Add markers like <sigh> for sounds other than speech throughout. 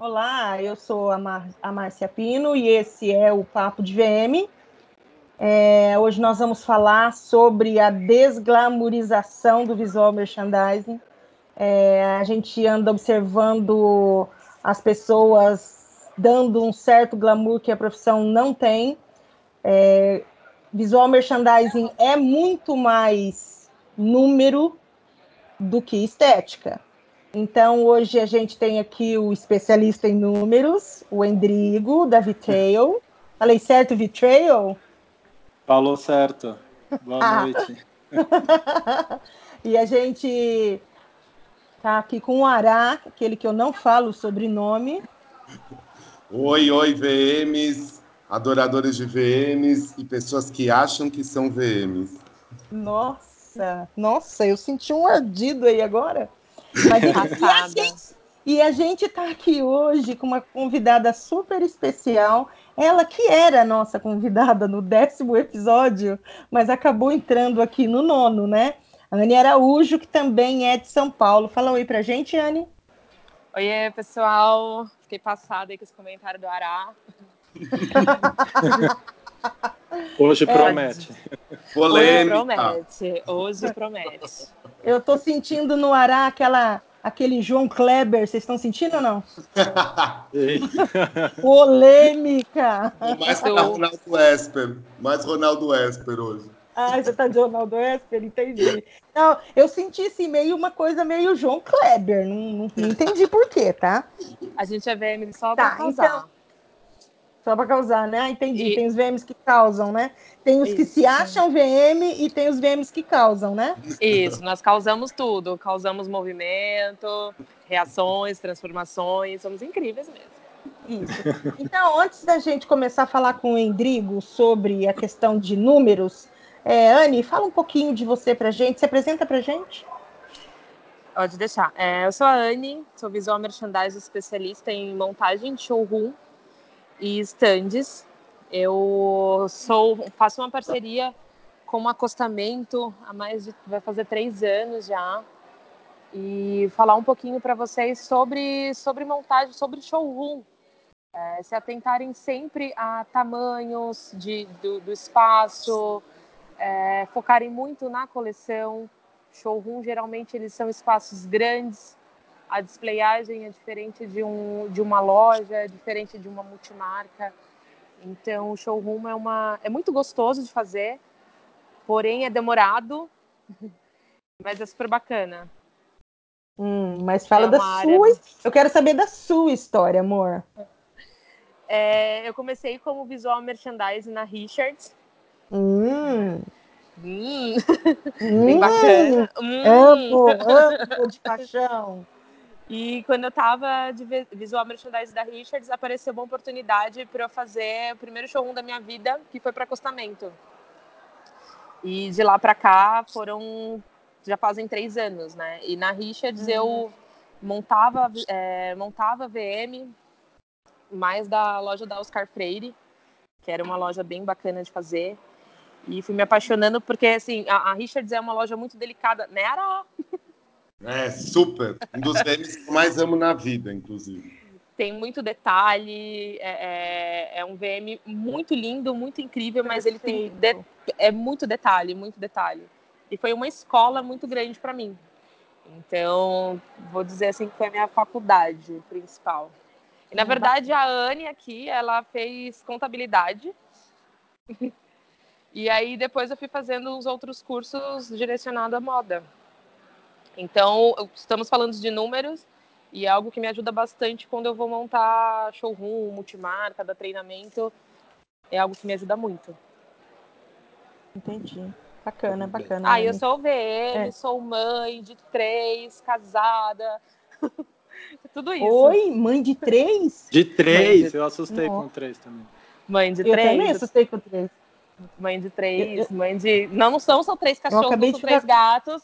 Olá, eu sou a, Mar a Márcia Pino e esse é o Papo de VM. É, hoje nós vamos falar sobre a desglamorização do visual merchandising. É, a gente anda observando as pessoas dando um certo glamour que a profissão não tem. É, visual merchandising é muito mais número do que estética. Então, hoje a gente tem aqui o especialista em números, o Endrigo, da Vitrail. <laughs> Falei certo, Vitrail? Falou certo. Boa ah. noite. <laughs> e a gente tá aqui com o Ará, aquele que eu não falo o sobrenome. Oi, oi, VMs, adoradores de VMs e pessoas que acham que são VMs. Nossa, nossa, eu senti um ardido aí agora. Mas e, <laughs> a gente, e a gente está aqui hoje com uma convidada super especial. Ela que era a nossa convidada no décimo episódio, mas acabou entrando aqui no nono, né? A Anne Araújo, que também é de São Paulo. Fala oi pra gente, Anne. Oi, pessoal. Fiquei passada aí com esse comentário do Ará. <laughs> Hoje promete. <laughs> É, Hoje promete. Hoje promete. Eu tô sentindo no Ará aquela, aquele João Kleber. Vocês estão sentindo ou não? <laughs> Polêmica. Mais Ronaldo Esper. Mais Ronaldo Esper hoje. Ah, você tá de Ronaldo Esper? Entendi. Não, eu senti assim, meio uma coisa meio João Kleber. Não, não, não entendi por quê, tá? A gente é VM só tá, pra causar. Então, só para causar, né? Ah, entendi. E... Tem os VMs que causam, né? Tem os Isso. que se acham VM e tem os VMs que causam, né? Isso, nós causamos tudo. Causamos movimento, reações, transformações. Somos incríveis mesmo. Isso. Então, antes da gente começar a falar com o Endrigo sobre a questão de números, é, Anne, fala um pouquinho de você para gente. Se apresenta para gente. Pode deixar. É, eu sou a Anne, sou visual merchandising especialista em montagem de showroom e estandes. Eu sou faço uma parceria com o acostamento há mais de vai fazer três anos já e falar um pouquinho para vocês sobre sobre montagem, sobre showroom. É, se atentarem sempre a tamanhos de, do, do espaço, é, focarem muito na coleção. Showroom geralmente eles são espaços grandes a displayagem é diferente de, um, de uma loja, é diferente de uma multimarca. Então, o showroom é, uma, é muito gostoso de fazer, porém é demorado, <laughs> mas é super bacana. Hum, mas fala é da sua. Área... Eu quero saber da sua história, amor. <laughs> É, eu comecei como visual merchandising na Richards. Hum. Hum. <laughs> Bem bacana. Hum. Amo, amo de paixão. E quando eu estava de visual merchandising da Richards, apareceu uma oportunidade para eu fazer o primeiro showroom da minha vida, que foi para acostamento. E de lá para cá foram já fazem três anos, né? E na Richards uhum. eu montava é, montava VM mais da loja da Oscar Freire, que era uma loja bem bacana de fazer. E fui me apaixonando porque assim a, a Richards é uma loja muito delicada, né? Ara? <laughs> É, super. Um dos VMs que eu mais amo na vida, inclusive. Tem muito detalhe, é, é, é um VM muito lindo, muito incrível, mas ele tem de, é muito detalhe, muito detalhe. E foi uma escola muito grande para mim. Então, vou dizer assim que foi a minha faculdade principal. E, na verdade, a Anne aqui, ela fez contabilidade. <laughs> e aí, depois eu fui fazendo os outros cursos direcionados à moda. Então, estamos falando de números e é algo que me ajuda bastante quando eu vou montar showroom, multimarca, dar treinamento. É algo que me ajuda muito. Entendi. Bacana, bacana. Ah, eu sou VM, é. sou mãe de três, casada. <laughs> Tudo isso. Oi, mãe de três? De três, de... eu assustei Nossa. com três também. Mãe de eu três. Eu também assustei com três. Mãe de três, eu, mãe de. Não, não são só três cachorros, são três ficar... gatos.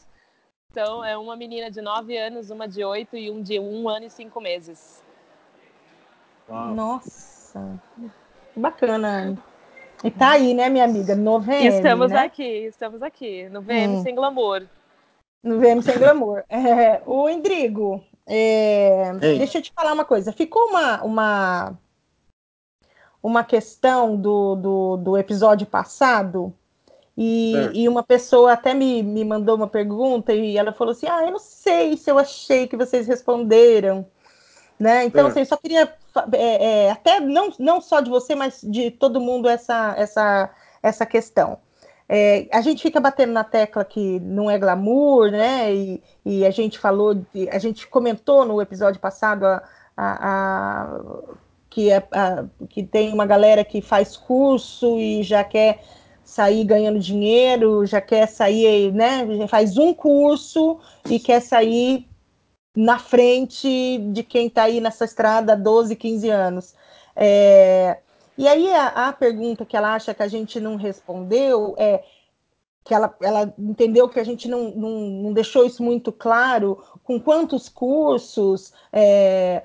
Então, é uma menina de 9 anos, uma de 8 e um de 1 ano e 5 meses. Uau. Nossa, bacana. E tá aí, né, minha amiga? No VM, Estamos né? aqui, estamos aqui, no VM hum. sem glamour. No VM sem glamour. <laughs> É, o Endrigo, é, deixa eu te falar uma coisa. Ficou uma, uma, uma questão do, do, do episódio passado, e, e, uma pessoa até me, me mandou uma pergunta e ela falou assim: Ah, eu não sei se eu achei que vocês responderam. Né? Então, é. assim, eu só queria é, é, até não, não só de você, mas de todo mundo essa, essa, essa questão. É, a gente fica batendo na tecla que não é glamour, né? E, e a gente falou, de, a gente comentou no episódio passado a, a, a, que, é, a, que tem uma galera que faz curso e já quer sair ganhando dinheiro, já quer sair, né? Faz um curso e quer sair na frente de quem está aí nessa estrada há 12, 15 anos. É, e aí a, a, pergunta que ela acha que a gente não respondeu é que ela, ela entendeu que a gente não, não, não deixou isso muito claro, com quantos cursos, é,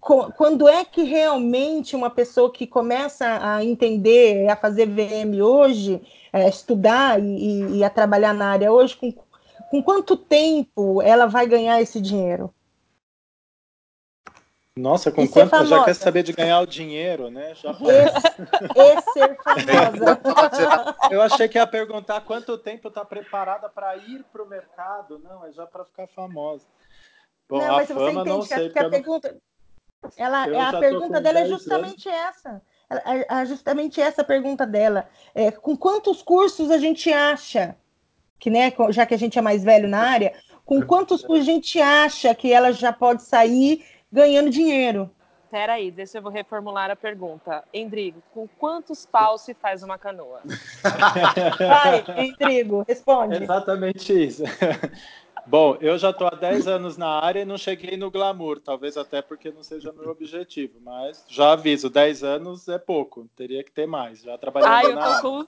quando é que realmente uma pessoa que começa a entender, a fazer VM hoje, é, estudar e, e, a trabalhar na área hoje, com, com quanto tempo ela vai ganhar esse dinheiro? Nossa, com e quanto já quer saber de ganhar o dinheiro, né? Já esse, ser famosa. <laughs> Eu achei que ia perguntar quanto tempo está preparada para ir para o mercado. Não, é já para ficar famosa. Bom, não, mas você entende que, a, que a pergunta, ela, a pergunta dela é justamente anos. essa. É, é justamente essa pergunta dela. É, com quantos cursos a gente acha que, né, já que a gente é mais velho na área, com quantos cursos a gente acha que ela já pode sair ganhando dinheiro? Peraí, deixa eu reformular a pergunta. Endrigo, com quantos paus se faz uma canoa? <laughs> <laughs> Vai, Endrigo, responde. Exatamente isso. Bom, eu já estou há 10 anos na área e não cheguei no glamour, talvez até porque não seja meu objetivo, mas já aviso, 10 anos é pouco, teria que ter mais, já trabalhando Ai, eu na tô área. Com,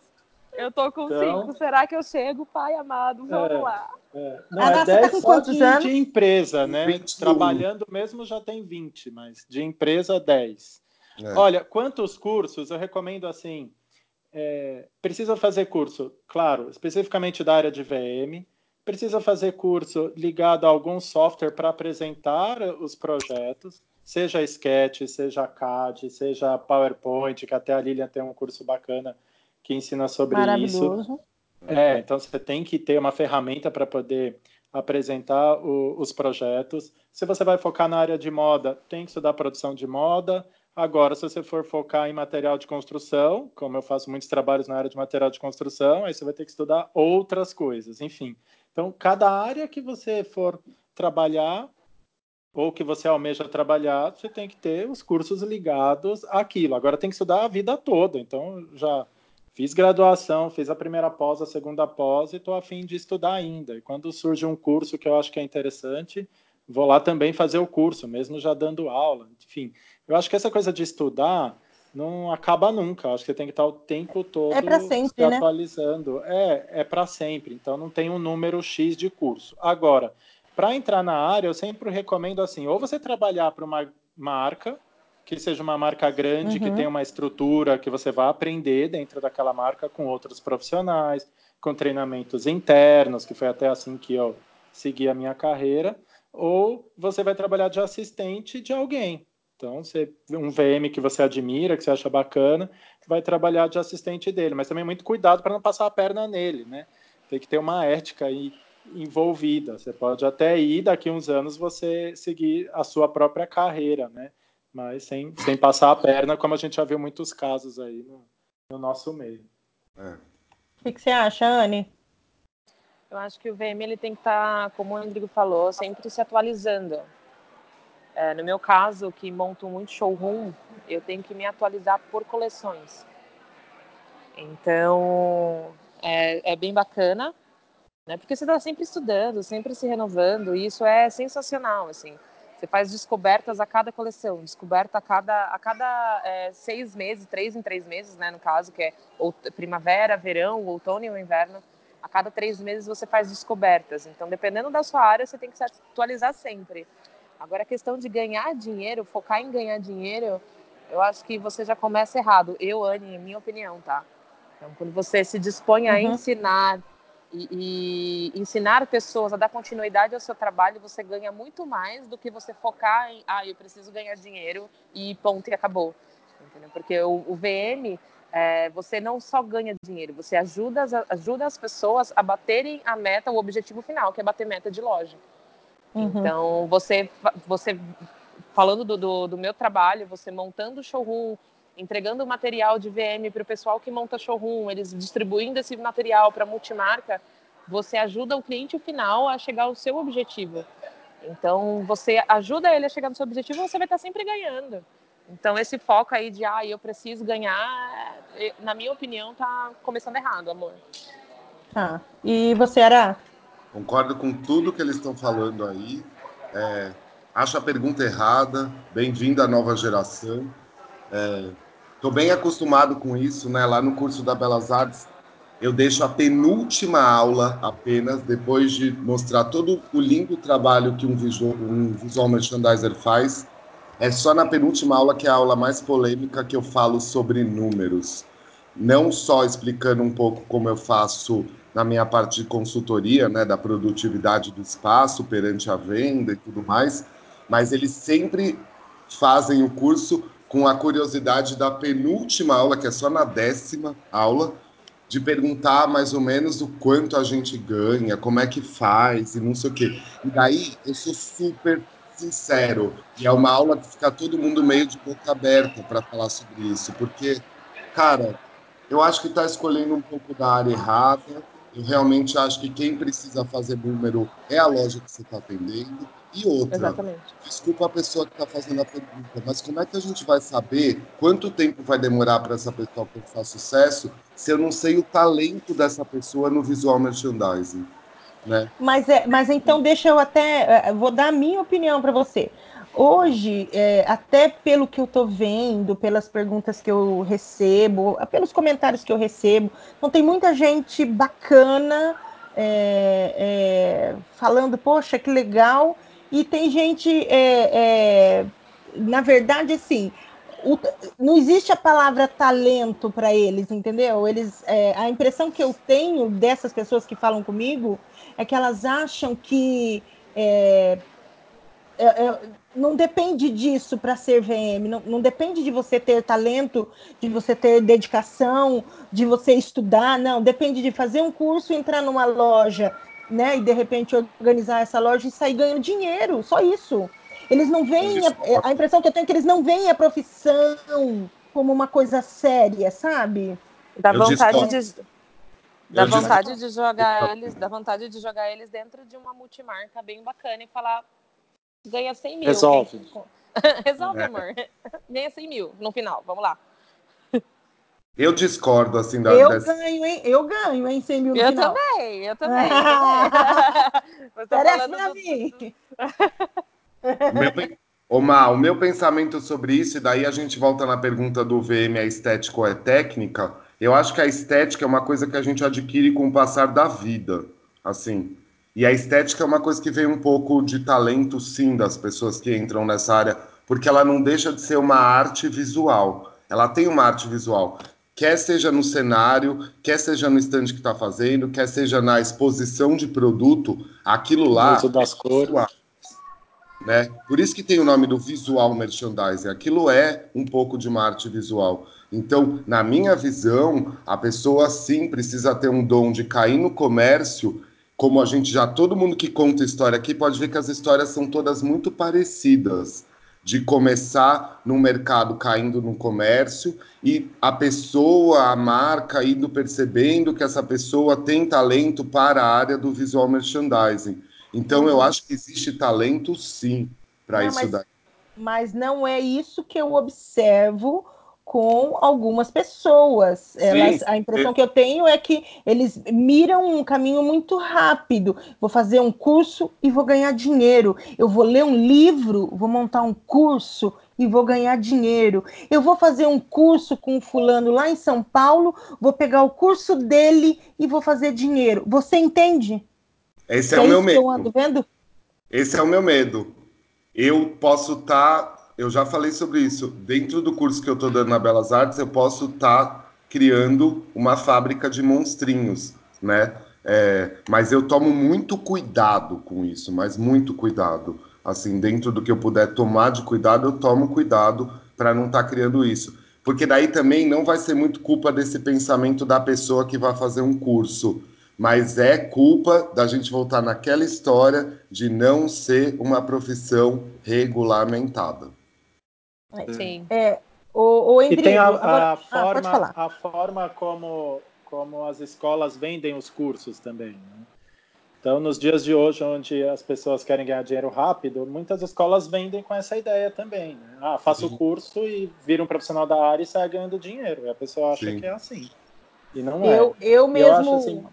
eu tô com 5, então, será que eu chego, pai amado? Vamos é, lá. É. Não, ah, é 10 tá só de, anos? de empresa, né? 21. Trabalhando mesmo já tem 20, mas de empresa 10. É. Olha, quantos cursos eu recomendo assim? É, precisa fazer curso, claro, especificamente da área de VM, precisa fazer curso ligado a algum software para apresentar os projetos, seja Sketch, seja CAD, seja PowerPoint, que até a Lilian tem um curso bacana que ensina sobre Maravilhoso. isso. É, então você tem que ter uma ferramenta para poder apresentar o, os projetos. Se você vai focar na área de moda, tem que estudar produção de moda. Agora, se você for focar em material de construção, como eu faço muitos trabalhos na área de material de construção, aí você vai ter que estudar outras coisas. Enfim, então, cada área que você for trabalhar ou que você almeja trabalhar, você tem que ter os cursos ligados àquilo. Agora tem que estudar a vida toda. Então, já fiz graduação, fiz a primeira pós, a segunda pós e estou afim de estudar ainda. E quando surge um curso que eu acho que é interessante, vou lá também fazer o curso, mesmo já dando aula. Enfim, eu acho que essa coisa de estudar não acaba nunca. Acho que você tem que estar o tempo todo é sempre, se né? atualizando. Né? É, é para sempre. Então não tem um número X de curso. Agora, para entrar na área, eu sempre recomendo assim: ou você trabalhar para uma marca, que seja uma marca grande, uhum. que tenha uma estrutura que você vai aprender dentro daquela marca com outros profissionais, com treinamentos internos, que foi até assim que eu segui a minha carreira, ou você vai trabalhar de assistente de alguém. Então, você um VM que você admira, que você acha bacana, vai trabalhar de assistente dele, mas também muito cuidado para não passar a perna nele, né? Tem que ter uma ética aí envolvida. Você pode até ir daqui uns anos você seguir a sua própria carreira, né? Mas sem, sem passar a perna, como a gente já viu muitos casos aí no, no nosso meio. É. O que, que você acha, Anne? Eu acho que o VM ele tem que estar, tá, como o Rodrigo falou, sempre se atualizando. É, no meu caso, que monto muito showroom, eu tenho que me atualizar por coleções. Então, é, é bem bacana, né? Porque você está sempre estudando, sempre se renovando, e isso é sensacional, assim. Você faz descobertas a cada coleção, descoberta a cada, a cada é, seis meses, três em três meses, né? No caso, que é primavera, verão, outono e inverno. A cada três meses você faz descobertas. Então, dependendo da sua área, você tem que se atualizar sempre. Agora, a questão de ganhar dinheiro, focar em ganhar dinheiro, eu acho que você já começa errado. Eu, Anne, minha opinião, tá? Então, quando você se dispõe a uhum. ensinar, e, e, ensinar pessoas a dar continuidade ao seu trabalho, você ganha muito mais do que você focar em, ah, eu preciso ganhar dinheiro e ponto e acabou. Entendeu? Porque o, o VM, é, você não só ganha dinheiro, você ajuda, ajuda as pessoas a baterem a meta, o objetivo final, que é bater meta de loja. Uhum. Então, você, você falando do, do, do meu trabalho, você montando o showroom, entregando material de VM para o pessoal que monta showroom, eles distribuindo esse material para multimarca, você ajuda o cliente final a chegar ao seu objetivo. Então, você ajuda ele a chegar no seu objetivo, você vai estar sempre ganhando. Então, esse foco aí de, ah, eu preciso ganhar, na minha opinião, tá começando errado, amor. Ah, e você, Ara? Concordo com tudo que eles estão falando aí. É, acho a pergunta errada. Bem-vindo à nova geração. Estou é, bem acostumado com isso, né? Lá no curso da Belas Artes, eu deixo a penúltima aula apenas, depois de mostrar todo o lindo trabalho que um visual, um visual merchandiser faz. É só na penúltima aula, que é a aula mais polêmica, que eu falo sobre números. Não só explicando um pouco como eu faço na minha parte de consultoria, né, da produtividade do espaço perante a venda e tudo mais, mas eles sempre fazem o curso com a curiosidade da penúltima aula, que é só na décima aula, de perguntar mais ou menos o quanto a gente ganha, como é que faz e não sei o quê. E daí eu sou super sincero, e é uma aula que fica todo mundo meio de boca aberta para falar sobre isso, porque, cara, eu acho que está escolhendo um pouco da área errada. Eu realmente acho que quem precisa fazer número é a loja que você está atendendo. E outra, Exatamente. desculpa a pessoa que está fazendo a pergunta, mas como é que a gente vai saber quanto tempo vai demorar para essa pessoa alcançar sucesso se eu não sei o talento dessa pessoa no visual merchandising? Né? Mas, é, mas então deixa eu até. É, vou dar a minha opinião para você. Hoje, é, até pelo que eu estou vendo, pelas perguntas que eu recebo, pelos comentários que eu recebo, então tem muita gente bacana é, é, falando, poxa, que legal, e tem gente, é, é, na verdade, assim, o, não existe a palavra talento para eles, entendeu? Eles, é, a impressão que eu tenho dessas pessoas que falam comigo é que elas acham que é, é, é não depende disso para ser VM, não, não, depende de você ter talento, de você ter dedicação, de você estudar, não, depende de fazer um curso, entrar numa loja, né, e de repente organizar essa loja e sair ganhando dinheiro, só isso. Eles não veem, a, a, impressão que eu tenho é que eles não veem a profissão como uma coisa séria, sabe? Dá vontade de dá vontade de jogar eles, dá vontade de jogar eles dentro de uma multimarca bem bacana e falar ganha 100 mil. Resolve. <laughs> Resolve, é. amor. <laughs> Ganha 100 mil no final. Vamos lá. Eu discordo, assim, da. Eu dessa... ganho, hein? Eu ganho, hein? 100 mil no eu final. Também, eu <laughs> também, eu também. Parece pra do... mim. meu, Omar, o meu pensamento sobre isso, e daí a gente volta na pergunta do VM, a estética ou é técnica. Eu acho que a estética é uma coisa que a gente adquire com o passar da vida, assim. E a estética é uma coisa que vem um pouco de talento, sim, das pessoas que entram nessa área, porque ela não deixa de ser uma arte visual. Ela tem uma arte visual quer seja no cenário, quer seja no stand que está fazendo, quer seja na exposição de produto, aquilo lá uso das é cores. né? Por isso que tem o nome do visual merchandising. Aquilo é um pouco de uma arte visual. Então, na minha visão, a pessoa sim precisa ter um dom de cair no comércio, como a gente já todo mundo que conta história aqui pode ver que as histórias são todas muito parecidas de começar no mercado caindo no comércio e a pessoa, a marca indo percebendo que essa pessoa tem talento para a área do visual merchandising. Então eu acho que existe talento sim para isso mas, daí. Mas não é isso que eu observo com algumas pessoas. Elas, a impressão que eu tenho é que eles miram um caminho muito rápido. Vou fazer um curso e vou ganhar dinheiro. Eu vou ler um livro, vou montar um curso e vou ganhar dinheiro. Eu vou fazer um curso com um fulano lá em São Paulo, vou pegar o curso dele e vou fazer dinheiro. Você entende? Esse é, é o meu medo. Esse é o meu medo. Eu posso estar tá eu já falei sobre isso. Dentro do curso que eu estou dando na Belas Artes, eu posso estar tá criando uma fábrica de monstrinhos, né? É, mas eu tomo muito cuidado com isso, mas muito cuidado. Assim, dentro do que eu puder tomar de cuidado, eu tomo cuidado para não estar tá criando isso. Porque daí também não vai ser muito culpa desse pensamento da pessoa que vai fazer um curso, mas é culpa da gente voltar naquela história de não ser uma profissão regulamentada. Sim. É, o, o e tem a, a ah, forma, a forma como, como as escolas vendem os cursos também. Né? Então, nos dias de hoje, onde as pessoas querem ganhar dinheiro rápido, muitas escolas vendem com essa ideia também. Né? Ah, faça o curso e vira um profissional da área e sai ganhando dinheiro. E a pessoa acha Sim. que é assim. E não eu, é. Eu mesmo. Eu, assim...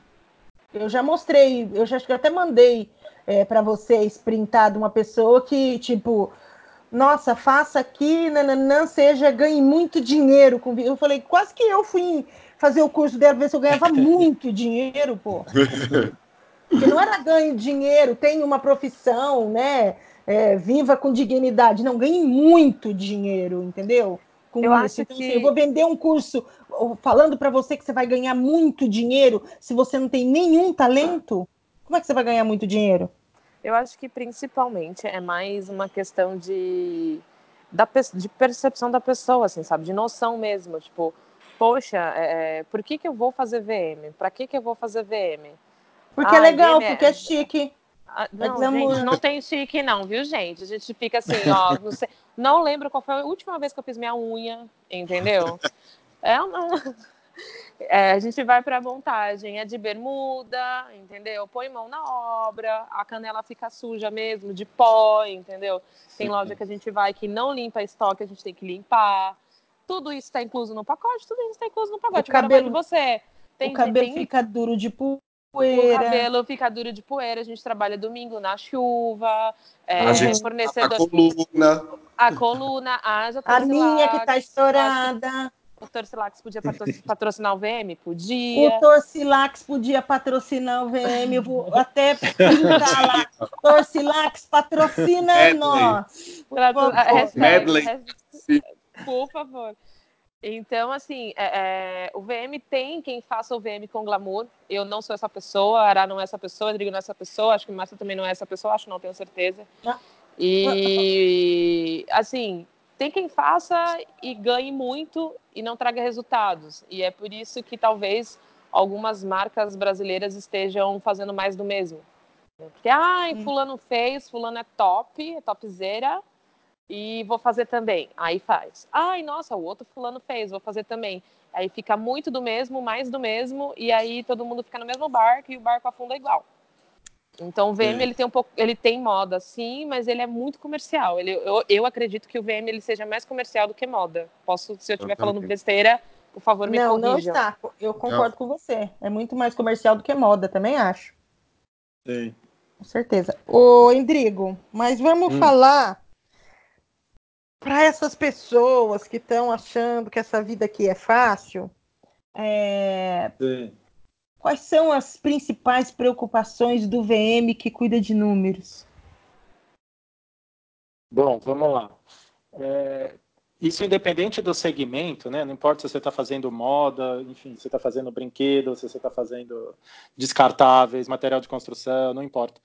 eu já mostrei, eu já eu até mandei é, para vocês printado uma pessoa que, tipo, nossa, faça aqui, nananã, seja, ganhe muito dinheiro. Com... Eu falei, quase que eu fui fazer o curso dela, ver se eu ganhava <laughs> muito dinheiro, pô. Porque não era ganho dinheiro, tem uma profissão, né? É, viva com dignidade. Não, ganhe muito dinheiro, entendeu? Com eu isso. acho então, que assim, eu vou vender um curso falando para você que você vai ganhar muito dinheiro se você não tem nenhum talento. Como é que você vai ganhar muito dinheiro? Eu acho que principalmente é mais uma questão de, da, de percepção da pessoa, assim, sabe? De noção mesmo. Tipo, poxa, é, por que, que eu vou fazer VM? Para que, que eu vou fazer VM? Porque é legal, porque é, é chique. Ah, é não, é gente, não tem chique não, viu, gente? A gente fica assim, <laughs> ó, não, sei, não lembro qual foi a última vez que eu fiz minha unha, entendeu? É uma... É, a gente vai para a montagem, é de bermuda, entendeu? Põe mão na obra, a canela fica suja mesmo, de pó, entendeu? Tem loja que a gente vai que não limpa estoque, a gente tem que limpar. Tudo isso está incluso no pacote, tudo isso está incluso no pacote. O cabelo, de você. Tem, o cabelo tem... fica duro de poeira. O cabelo fica duro de poeira, a gente trabalha domingo na chuva. É, a gente fornecedor... a coluna. A coluna, haja A minha que tá estourada. O Torcilax podia <laughs> patrocinar o VM? Podia. O Torcilax podia patrocinar o VM. Eu vou até pintar lá. <laughs> Torcilax patrocina Medley. nós. Por favor. Medley. Por favor. Então, assim, é, é, o VM tem quem faça o VM com glamour. Eu não sou essa pessoa, Ará não é essa pessoa, Rodrigo não é essa pessoa, acho que Márcia também não é essa pessoa, acho, não tenho certeza. Ah. E, assim, tem quem faça e ganhe muito e não traga resultados. E é por isso que talvez algumas marcas brasileiras estejam fazendo mais do mesmo. Porque, ah, fulano fez, fulano é top, é topzera, e vou fazer também. Aí faz. Ai, nossa, o outro fulano fez, vou fazer também. Aí fica muito do mesmo, mais do mesmo, e aí todo mundo fica no mesmo barco e o barco afunda igual. Então o VM é. ele tem um pouco, ele tem moda, sim, mas ele é muito comercial. Ele, eu, eu acredito que o VM ele seja mais comercial do que moda. Posso, se eu estiver falando besteira, por favor me não, corrijam. Não, está. Eu concordo não. com você. É muito mais comercial do que moda, também acho. Sim. Com certeza. Ô, Endrigo, mas vamos hum. falar para essas pessoas que estão achando que essa vida aqui é fácil, é... quais são as principais preocupações do VM que cuida de números? Bom, vamos lá. É, isso independente do segmento, né? Não importa se você está fazendo moda, enfim, se você está fazendo brinquedo, se você está fazendo descartáveis, material de construção, não importa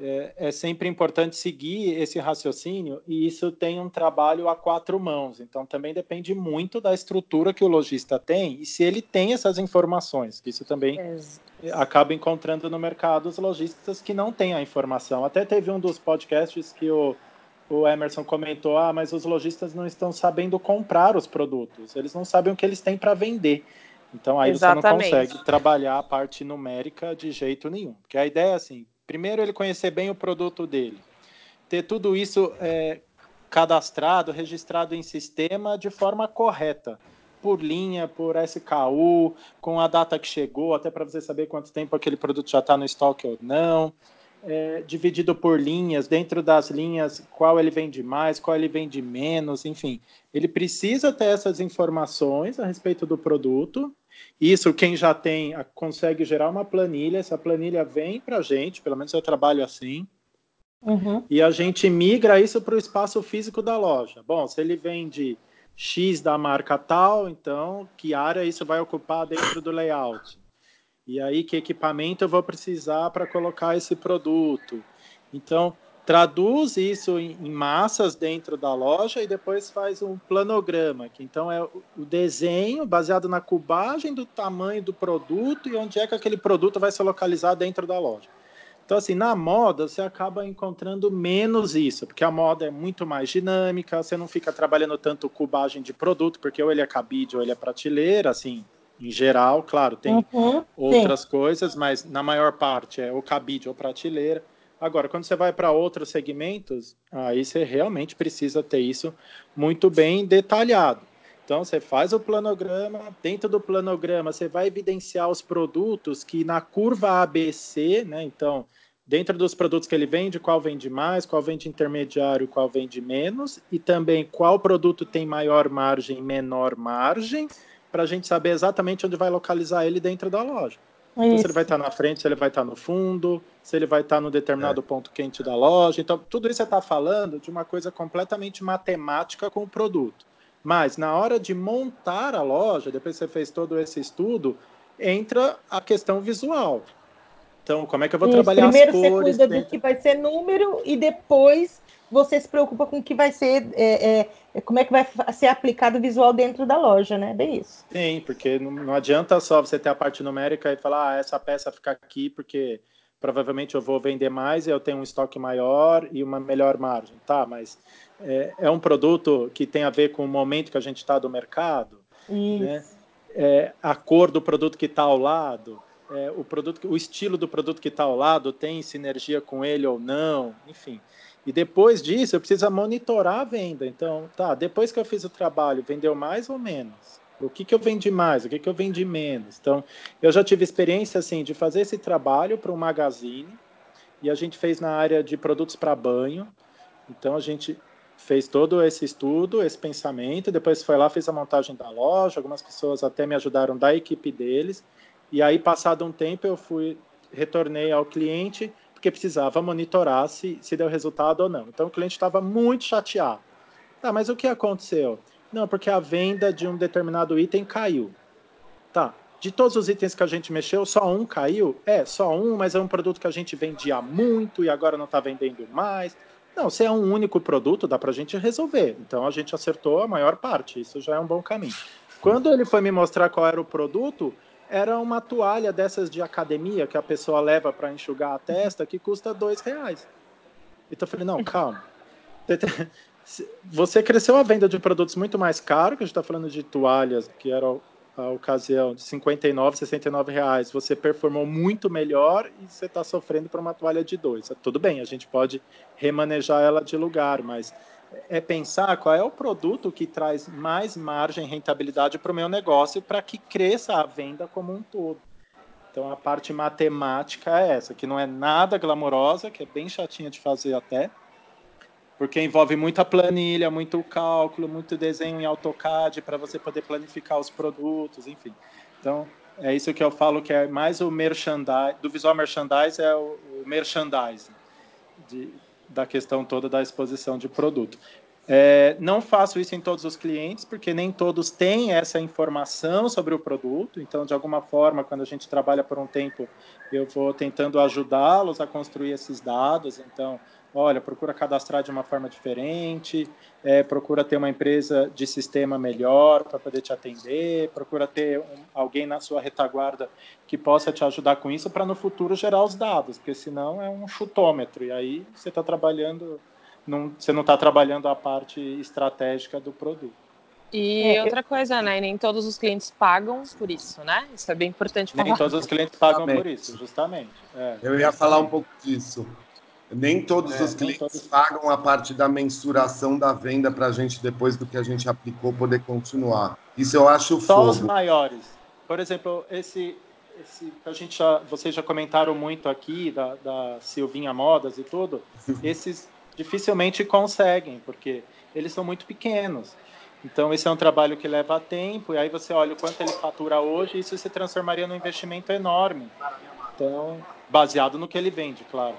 é, é, sempre importante seguir esse raciocínio e isso tem um trabalho a quatro mãos. Então também depende muito da estrutura que o lojista tem e se ele tem essas informações, que isso também acaba encontrando no mercado os lojistas que não têm a informação. Até teve um dos podcasts que o, o Emerson comentou: ah, mas os lojistas não estão sabendo comprar os produtos, eles não sabem o que eles têm para vender. Então aí Exatamente. você não consegue trabalhar a parte numérica de jeito nenhum. Porque a ideia é assim, primeiro ele conhecer bem o produto dele, ter tudo isso é, cadastrado, registrado em sistema de forma correta, por linha, por SKU, com a data que chegou, até para você saber quanto tempo aquele produto já está no estoque ou não. É, dividido por linhas, dentro das linhas, qual ele vende mais, qual ele vende menos, enfim. Ele precisa ter essas informações a respeito do produto isso, quem já tem, consegue gerar uma planilha, essa planilha vem para a gente, pelo menos eu trabalho assim, uhum. e a gente migra isso para o espaço físico da loja. Bom, se ele vende X da marca tal, então que área isso vai ocupar dentro do layout? E aí, que equipamento eu vou precisar para colocar esse produto? Então, traduz isso em, massas dentro da loja e depois faz um planograma, que então é o desenho baseado na cubagem do tamanho do produto e onde é que aquele produto vai se localizar dentro da loja. Então, assim, na moda, você acaba encontrando menos isso, porque a moda é muito mais dinâmica, você não fica trabalhando tanto cubagem de produto, porque ou ele é cabide ou ele é prateleira, assim, em geral, claro, tem uhum, outras sim. coisas, mas na maior parte é o cabide ou prateleira. Agora, quando você vai para outros segmentos, aí você realmente precisa ter isso muito bem detalhado. Então, você faz o planograma, dentro do planograma, você vai evidenciar os produtos que na curva ABC, né? Então, dentro dos produtos que ele vende, qual vende mais, qual vende intermediário, qual vende menos, e também qual produto tem maior margem, menor margem, para a gente saber exatamente onde vai localizar ele dentro da loja. Então, se ele vai estar na frente, se ele vai estar no fundo, se ele vai estar no determinado é. ponto quente da loja. Então, tudo isso você está falando de uma coisa completamente matemática com o produto. Mas, na hora de montar a loja, depois que você fez todo esse estudo, entra a questão visual. Então, como é que eu vou isso, trabalhar primeiro as cores? Primeiro você cuida dentro... do que vai ser número e depois você se preocupa com o que vai ser, é, é, como é que vai ser aplicado o visual dentro da loja, né? Bem isso. Sim, porque não, não adianta só você ter a parte numérica e falar, ah, essa peça fica aqui porque provavelmente eu vou vender mais e eu tenho um estoque maior e uma melhor margem. Tá, mas é, é um produto que tem a ver com o momento que a gente está do mercado, Isso. né? É, a cor do produto que está ao lado, é, o produto, o estilo do produto que está ao lado tem sinergia com ele ou não, enfim. E depois disso, eu preciso monitorar a venda. Então, tá, depois que eu fiz o trabalho, vendeu mais ou menos? O que, que eu vendi mais? O que, que eu vendi menos? Então, eu já tive experiência, assim, de fazer esse trabalho para um magazine e a gente fez na área de produtos para banho. Então, a gente fez todo esse estudo, esse pensamento, depois foi lá, fez a montagem da loja, algumas pessoas até me ajudaram da equipe deles, e aí, passado um tempo, eu fui, retornei ao cliente porque precisava monitorar se, se deu resultado ou não. Então o cliente estava muito chateado. Tá, mas o que aconteceu? Não, porque a venda de um determinado item caiu. Tá, de todos os itens que a gente mexeu, só um caiu? É, só um, mas é um produto que a gente vendia muito e agora não está vendendo mais. Não, se é um único produto, dá para a gente resolver. Então a gente acertou a maior parte, isso já é um bom caminho. Quando ele foi me mostrar qual era o produto, era uma toalha dessas de academia que a pessoa leva para enxugar a testa que custa dois reais. Então eu falei, não, calma. <laughs> Você cresceu a venda de produtos muito mais caros, que a gente está falando de toalhas, que era a ocasião de 59, 69 reais. Você performou muito melhor e você está sofrendo por uma toalha de dois. Tudo bem, a gente pode remanejar ela de lugar, mas é pensar qual é o produto que traz mais margem, rentabilidade para o meu negócio para que cresça a venda como um todo. Então a parte matemática é essa, que não é nada glamourosa, que é bem chatinha de fazer até, porque envolve muita planilha, muito cálculo, muito desenho em AutoCAD para você poder planificar os produtos, enfim. Então é isso que eu falo que é mais o merchandising, do visual merchandising é o, o merchandising, de, da questão toda da exposição de produto. É, não faço isso em todos os clientes, porque nem todos têm essa informação sobre o produto. Então, de alguma forma, quando a gente trabalha por um tempo, eu vou tentando ajudá-los a construir esses dados. Então, olha, procura cadastrar de uma forma diferente, é, procura ter uma empresa de sistema melhor para poder te atender, procura ter um, alguém na sua retaguarda que possa te ajudar com isso para no futuro gerar os dados, porque senão é um chutômetro e aí você está trabalhando, não, você não está trabalhando a parte estratégica do produto. E é, outra coisa, né? Nem todos os clientes pagam por isso, né? Isso é bem importante falar. Nem todos os clientes pagam por isso, justamente. É. Eu ia falar um pouco disso. Nem todos é, os clientes todos... pagam a parte da mensuração da venda para a gente, depois do que a gente aplicou, poder continuar. Isso eu acho Só fogo. os maiores. Por exemplo, esse, esse a gente já, vocês já comentaram muito aqui da, da Silvinha Modas e tudo. <laughs> Esses dificilmente conseguem, porque eles são muito pequenos. Então, esse é um trabalho que leva tempo, e aí você olha o quanto ele fatura hoje, e isso se transformaria num investimento enorme. Então, baseado no que ele vende, claro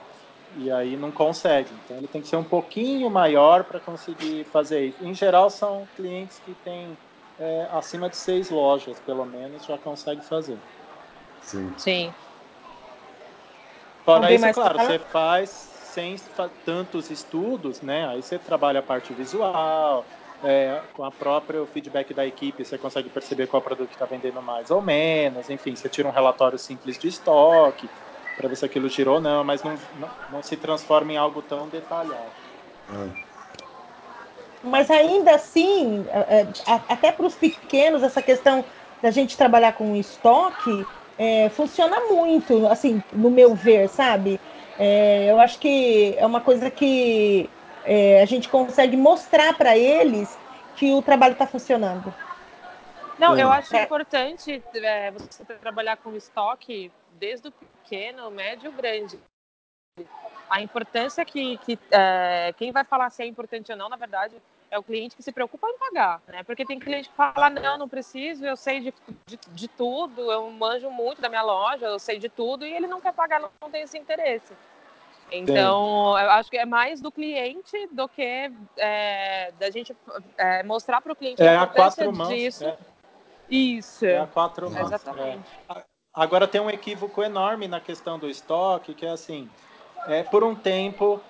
e aí não consegue. Então ele tem que ser um pouquinho maior para conseguir fazer isso. Em geral são clientes que têm é, acima de seis lojas, pelo menos, já consegue fazer. Sim. Sim. Fora isso, claro, você faz sem tantos estudos, né? Aí você trabalha a parte visual, é, com a própria feedback da equipe, você consegue perceber qual produto está vendendo mais ou menos, enfim, você tira um relatório simples de estoque para ver se aquilo girou ou não, mas não, não, não, se transforma em algo tão detalhado. Mas ainda assim, é, é, até para os pequenos, essa questão da gente trabalhar com estoque é, funciona muito, assim, no meu ver, sabe? É, eu acho que é uma coisa que é, a gente consegue mostrar para eles que o trabalho está funcionando. Não, eu acho é. importante é, você trabalhar com estoque desde o pequeno, médio, grande. A importância que, que é, quem vai falar se é importante ou não, na verdade, é o cliente que se preocupa em pagar, né? Porque tem cliente que fala, não, não preciso, eu sei de, de, de tudo, eu manjo muito da minha loja, eu sei de tudo, e ele não quer pagar, não, não tem esse interesse. Então, eu acho que é mais do cliente do que é, da gente é, mostrar para o cliente é a importância mãos, disso. É. Isso. É a quatro mãos. Exatamente. É. Agora tem um equívoco enorme na questão do estoque, que é assim, é, por um tempo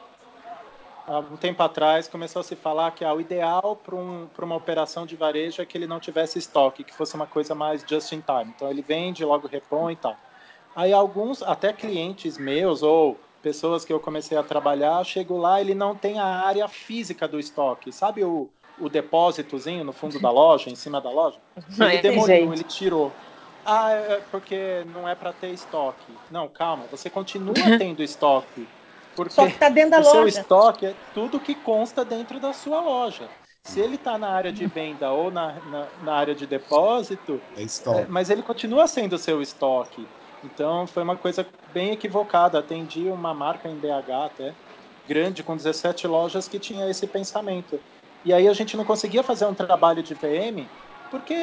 há um tempo atrás, começou a se falar que ah, o ideal para um, uma operação de varejo é que ele não tivesse estoque, que fosse uma coisa mais just in time. Então, ele vende, logo repõe e tal. Aí, alguns, até clientes meus ou pessoas que eu comecei a trabalhar, chego lá, ele não tem a área física do estoque. Sabe o, o depósitozinho no fundo da loja, em cima da loja? Ele demoliu, ele tirou. Ah, é, é porque não é para ter estoque. Não, calma, você continua tendo estoque porque Só que tá dentro da o loja. seu estoque é tudo que consta dentro da sua loja. Se ele está na área de venda ou na, na, na área de depósito, é é, mas ele continua sendo seu estoque. Então foi uma coisa bem equivocada. Atendi uma marca em BH até, grande, com 17 lojas, que tinha esse pensamento. E aí a gente não conseguia fazer um trabalho de VM, porque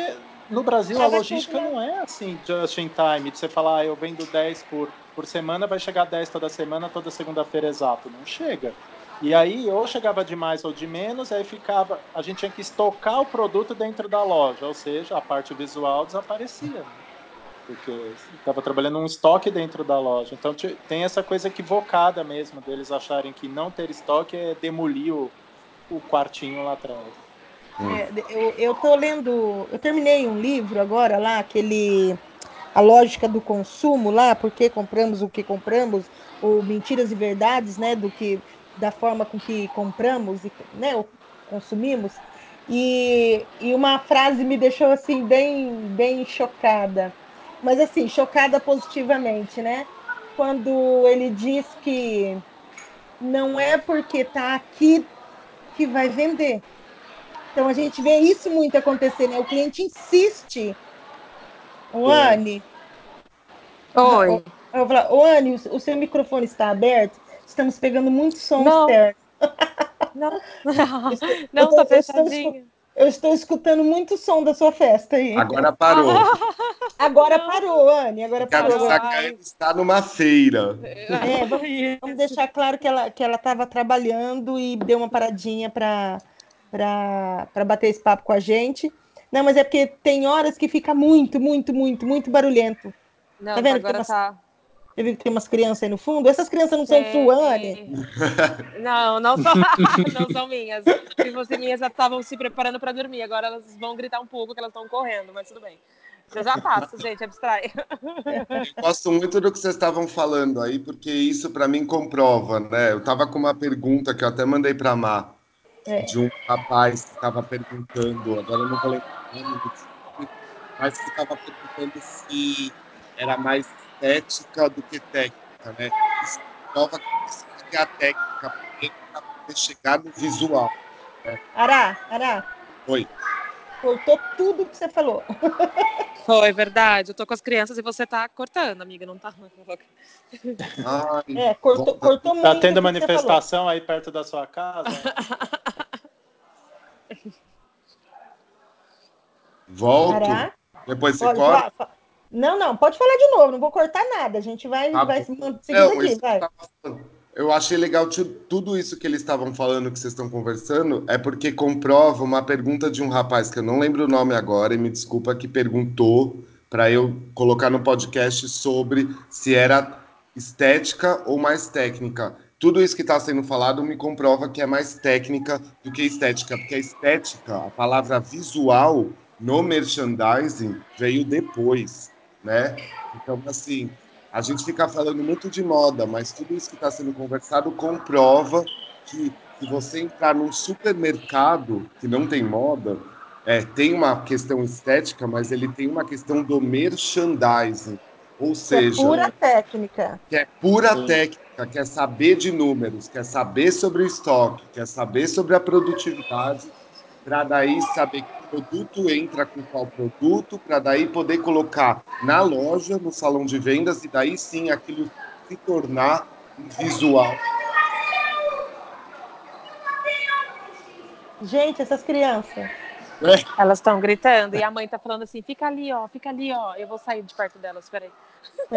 no Brasil a logística não é assim, just in time, de você falar, ah, eu vendo 10 por por semana vai chegar 10 toda semana, toda segunda-feira exato. Não chega. E aí, ou chegava de mais ou de menos, aí ficava. A gente tinha que estocar o produto dentro da loja, ou seja, a parte visual desaparecia. Né? Porque estava trabalhando um estoque dentro da loja. Então tem essa coisa equivocada mesmo, deles acharem que não ter estoque é demolir o, o quartinho lá atrás. É, eu, eu tô lendo. Eu terminei um livro agora lá, aquele a lógica do consumo lá, porque compramos o que compramos, ou mentiras e verdades, né, do que da forma com que compramos e né, consumimos. E, e uma frase me deixou assim bem bem chocada. Mas assim, chocada positivamente, né? Quando ele diz que não é porque está aqui que vai vender. Então a gente vê isso muito acontecer, né? O cliente insiste o Anne. Oi. Eu vou falar, ô Anne, o seu microfone está aberto? Estamos pegando muito som não. externo. Não, <laughs> não, está fechadinho. Eu estou escutando muito som da sua festa aí. Agora parou. <laughs> Agora não. parou, Anne. Agora Quero parou. A Anne está numa feira. É, vamos, vamos, deixar claro que ela que ela estava trabalhando e deu uma paradinha para para bater esse papo com a gente. Não, mas é porque tem horas que fica muito, muito, muito, muito barulhento. Não, tá vendo? Agora umas, tá. Você viu que tem umas crianças aí no fundo? Essas crianças não são suane? <laughs> Não, não são, <laughs> não são minhas. Se fossem minhas, estavam se preparando para dormir. Agora elas vão gritar um pouco que elas estão correndo, mas tudo bem. Você já passa, gente, abstrai. Eu gosto muito do que vocês estavam falando aí, porque isso para mim comprova, né? Eu estava com uma pergunta que eu até mandei para a Má é. de um rapaz que estava perguntando, agora eu não vou lembrar o nome, mas que estava perguntando se era mais estética do que técnica, né? Isso prova que a técnica para poder chegar no visual. Né? Ará, Ará. Oi. Cortou tudo que você falou. <laughs> Foi verdade. Eu tô com as crianças e você tá cortando, amiga, não tá? Ai, é, cortou, cortou tá muito. Tá tendo manifestação aí perto da sua casa? <laughs> Volto. Depois você corta? Fala, não, não, pode falar de novo, não vou cortar nada. A gente vai, tá vai seguir é, aqui, vai. Eu achei legal tudo isso que eles estavam falando, que vocês estão conversando, é porque comprova uma pergunta de um rapaz que eu não lembro o nome agora, e me desculpa, que perguntou para eu colocar no podcast sobre se era estética ou mais técnica. Tudo isso que está sendo falado me comprova que é mais técnica do que estética, porque a estética, a palavra visual no merchandising veio depois, né? Então, assim, a gente fica falando muito de moda, mas tudo isso que está sendo conversado comprova que se você entrar num supermercado que não tem moda, é, tem uma questão estética, mas ele tem uma questão do merchandising. Ou seja. Que é pura técnica. Que é pura Sim. técnica, quer saber de números, quer saber sobre o estoque, quer saber sobre a produtividade, para daí saber produto entra com qual produto, para daí poder colocar na loja, no salão de vendas, e daí sim aquilo se tornar um visual. Gente, essas crianças. É. Elas estão gritando e a mãe está falando assim: fica ali, ó, fica ali, ó. Eu vou sair de perto delas, peraí.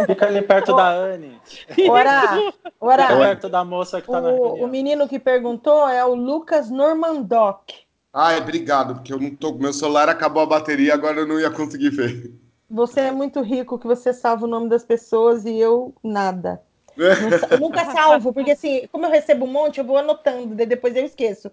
Fica ali perto da Anne. Ora, ora. perto da moça que está na reunião. O menino que perguntou é o Lucas Normandoc. Ai, obrigado, porque eu não tô. Meu celular acabou a bateria, agora eu não ia conseguir ver. Você é muito rico que você salva o nome das pessoas e eu nada. <laughs> eu nunca salvo, porque assim, como eu recebo um monte, eu vou anotando, depois eu esqueço.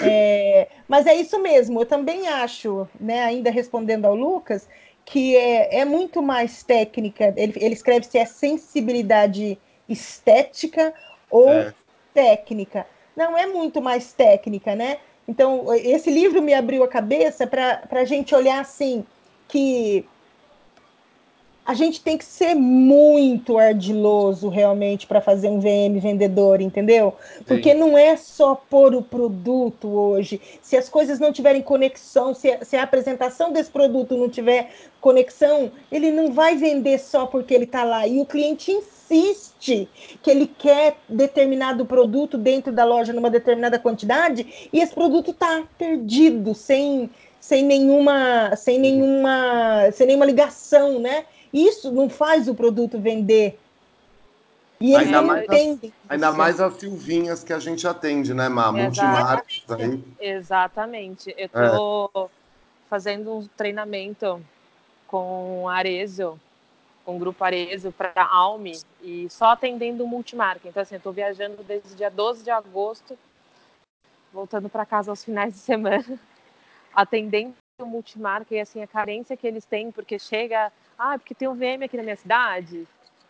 É, mas é isso mesmo, eu também acho, né, ainda respondendo ao Lucas, que é, é muito mais técnica. Ele, ele escreve se é sensibilidade estética ou é. técnica. Não é muito mais técnica, né? Então, esse livro me abriu a cabeça para a gente olhar assim, que a gente tem que ser muito ardiloso realmente para fazer um VM vendedor, entendeu? Porque Sim. não é só pôr o produto hoje. Se as coisas não tiverem conexão, se a, se a apresentação desse produto não tiver conexão, ele não vai vender só porque ele está lá. E o cliente insiste que ele quer determinado produto dentro da loja numa determinada quantidade e esse produto está perdido, sem, sem nenhuma, sem nenhuma, sem nenhuma ligação, né? Isso não faz o produto vender. E eles ainda, mais as, ainda mais as Silvinhas que a gente atende, né, Má? Multimarcas aí. Exatamente. Eu estou é. fazendo um treinamento com Arezo, com o grupo Arezo para Alme e só atendendo multimarca. Então, assim, eu estou viajando desde o dia 12 de agosto, voltando para casa aos finais de semana, <laughs> atendendo multimarca e assim a carência que eles têm, porque chega ah, porque tem um VM aqui na minha cidade.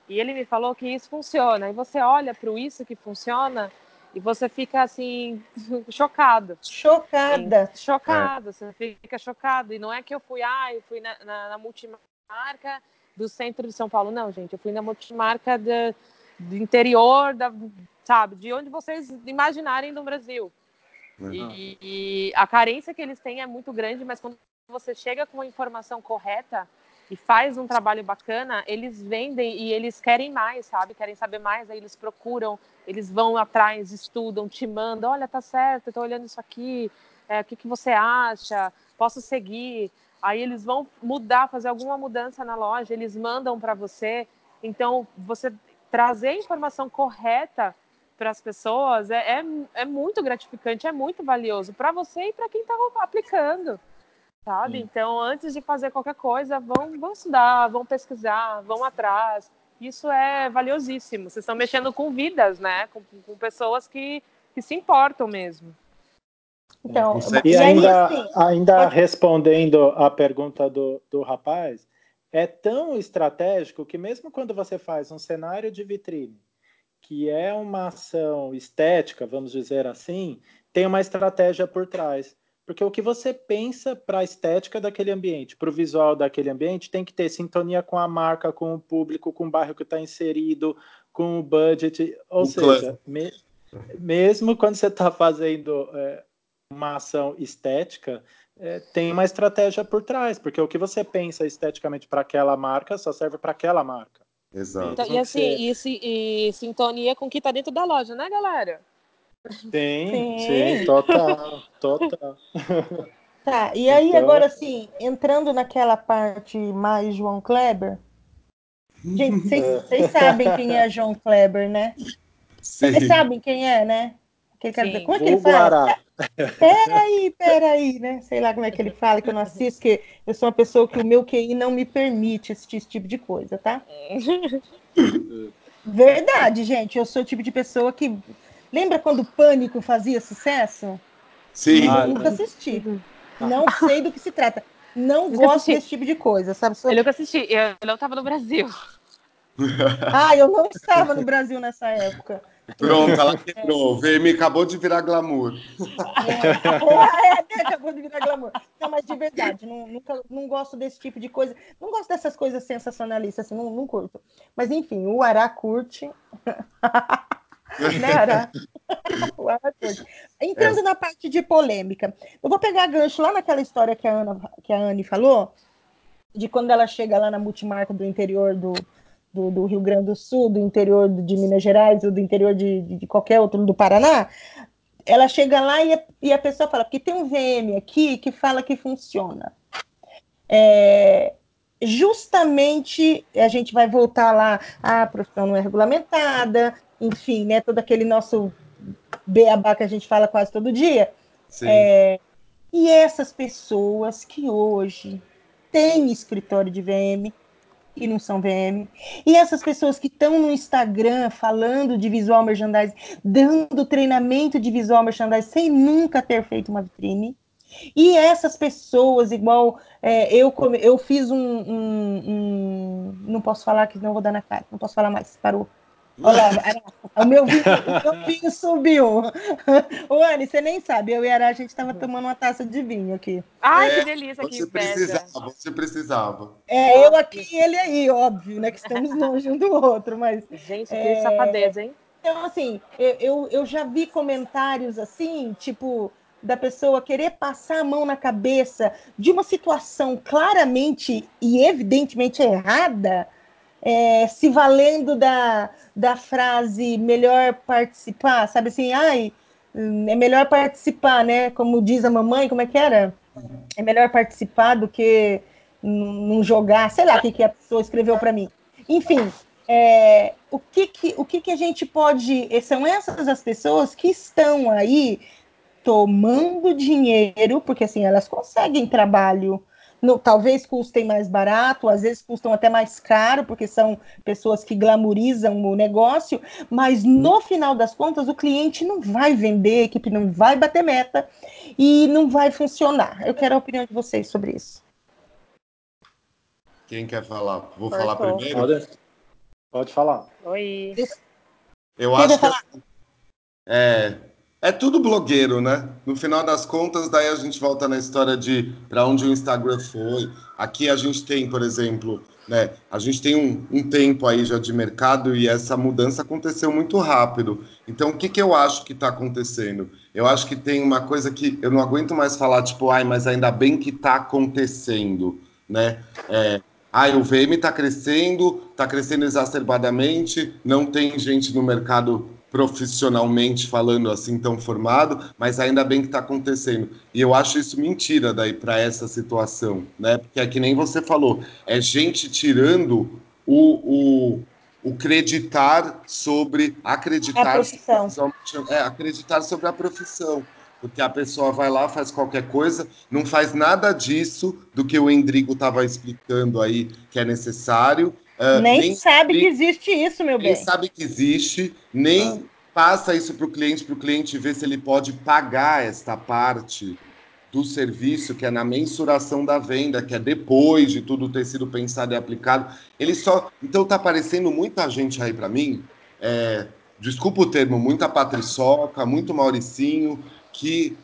E ele me falou que isso funciona. E você olha para o isso que funciona e você fica assim, <laughs> chocado. Chocada. chocado, é. você fica chocado. E não é que eu fui, ah, eu fui na, na, na multimarca do centro de São Paulo. Não, gente, eu fui na multimarca de, do interior, da, sabe, de onde vocês imaginarem do Brasil. Uhum. E, e a carência que eles têm é muito grande, mas quando você chega com a informação correta, e faz um trabalho bacana, eles vendem e eles querem mais, sabe? Querem saber mais, aí eles procuram, eles vão atrás, estudam, te mandam, olha, tá certo, tô olhando isso aqui, é, o que, que você acha? Posso seguir? Aí eles vão mudar, fazer alguma mudança na loja, eles mandam para você. Então, você trazer a informação correta para as pessoas é, é, é muito gratificante, é muito valioso para você e para quem está aplicando sabe? Sim. Então, antes de fazer qualquer coisa, vão, vão estudar, vão pesquisar, vão atrás. Isso é valiosíssimo. Vocês estão mexendo com vidas, né? Com, com pessoas que, que se importam mesmo. Então, e ainda, ainda respondendo a pergunta do, do rapaz, é tão estratégico que mesmo quando você faz um cenário de vitrine, que é uma ação estética, vamos dizer assim, tem uma estratégia por trás. Porque o que você pensa para a estética daquele ambiente, para o visual daquele ambiente, tem que ter sintonia com a marca, com o público, com o bairro que está inserido, com o budget. Ou o seja, me, mesmo quando você está fazendo é, uma ação estética, é, tem uma estratégia por trás, porque o que você pensa esteticamente para aquela marca só serve para aquela marca. Exato. Então, e assim, e, e sintonia com o que está dentro da loja, né, galera? Sim, sim, sim total, total. Tá, e aí então... agora sim, entrando naquela parte mais João Kleber. Gente, vocês <laughs> é. sabem quem é João Kleber, né? Vocês sabem quem é, né? Que, quer dizer, como é que ele fala? Peraí, peraí, né? Sei lá como é que ele fala, que eu não assisto, que eu sou uma pessoa que o meu QI não me permite assistir esse tipo de coisa, tá? <laughs> Verdade, gente. Eu sou o tipo de pessoa que. Lembra quando o Pânico fazia sucesso? Sim. Eu nunca assisti. Não sei do que se trata. Não gosto assisti. desse tipo de coisa, sabe? Sou... Eu nunca assisti. Eu não estava no Brasil. <laughs> ah, eu não estava no Brasil nessa época. Pronto, ela quebrou. O VM acabou de virar glamour. É, é, acabou de virar glamour. Não, mas de verdade, não, nunca, não gosto desse tipo de coisa. Não gosto dessas coisas sensacionalistas, assim, não, não curto. Mas enfim, o Ará curte. <laughs> né, <laughs> curte. <laughs> Entrando é. na parte de polêmica, eu vou pegar gancho lá naquela história que a, Ana, que a Anne falou, de quando ela chega lá na multimarca do interior do, do, do, Rio Grande do Sul, do interior de Minas Gerais ou do interior de, de qualquer outro do Paraná, ela chega lá e a, e a, pessoa fala, porque tem um VM aqui que fala que funciona. É, justamente a gente vai voltar lá, a profissão não é regulamentada, enfim, né, todo aquele nosso beabá que a gente fala quase todo dia. É, e essas pessoas que hoje têm escritório de VM, e não são VM. E essas pessoas que estão no Instagram falando de visual merchandising, dando treinamento de visual merchandising sem nunca ter feito uma vitrine. E essas pessoas, igual é, eu, eu fiz um, um, um, Não posso falar que não vou dar na cara, não posso falar mais, parou. Olha lá, o meu vinho, o meu vinho subiu. <laughs> Ô, Anne, você nem sabe, eu e a Ara, a gente estava tomando uma taça de vinho aqui. Ai, é, que delícia, você que precisava, Você precisava. É, eu aqui e ele aí, óbvio, né, que estamos <laughs> longe um do outro, mas... Gente, que é... safadeza, hein? Então, assim, eu, eu já vi comentários assim, tipo, da pessoa querer passar a mão na cabeça de uma situação claramente e evidentemente errada, é, se valendo da, da frase melhor participar, sabe assim, ai, é melhor participar, né? Como diz a mamãe, como é que era? É melhor participar do que não jogar, sei lá o que, que a pessoa escreveu para mim. Enfim, é, o, que, que, o que, que a gente pode. São essas as pessoas que estão aí tomando dinheiro, porque assim, elas conseguem trabalho no, talvez custem mais barato, às vezes custam até mais caro, porque são pessoas que glamorizam o negócio, mas no final das contas o cliente não vai vender, a equipe não vai bater meta e não vai funcionar. Eu quero a opinião de vocês sobre isso. Quem quer falar? Vou Pode falar primeiro? Pode, pode falar. Oi. Eu Quem acho que é, é tudo blogueiro, né? No final das contas, daí a gente volta na história de para onde o Instagram foi. Aqui a gente tem, por exemplo, né? A gente tem um, um tempo aí já de mercado e essa mudança aconteceu muito rápido. Então, o que, que eu acho que está acontecendo? Eu acho que tem uma coisa que eu não aguento mais falar, tipo, ai, mas ainda bem que está acontecendo, né? É, ai, o VM está crescendo, está crescendo exacerbadamente, não tem gente no mercado profissionalmente falando assim tão formado, mas ainda bem que está acontecendo. E eu acho isso mentira daí para essa situação, né? Porque é que nem você falou, é gente tirando o, o, o creditar sobre acreditar sobre, é, acreditar sobre a profissão. Porque a pessoa vai lá, faz qualquer coisa, não faz nada disso do que o Endrigo estava explicando aí que é necessário, Uh, nem, nem, sabe que existe isso, meu bem. Nem sabe que existe, nem ah. passa isso para o cliente, para o cliente ver se ele pode pagar esta parte do serviço, que é na mensuração da venda, que é depois de tudo ter sido pensado e aplicado. Ele só. Então tá aparecendo muita gente aí para mim, é, desculpa o termo, muita patriçoca, muito Mauricinho, que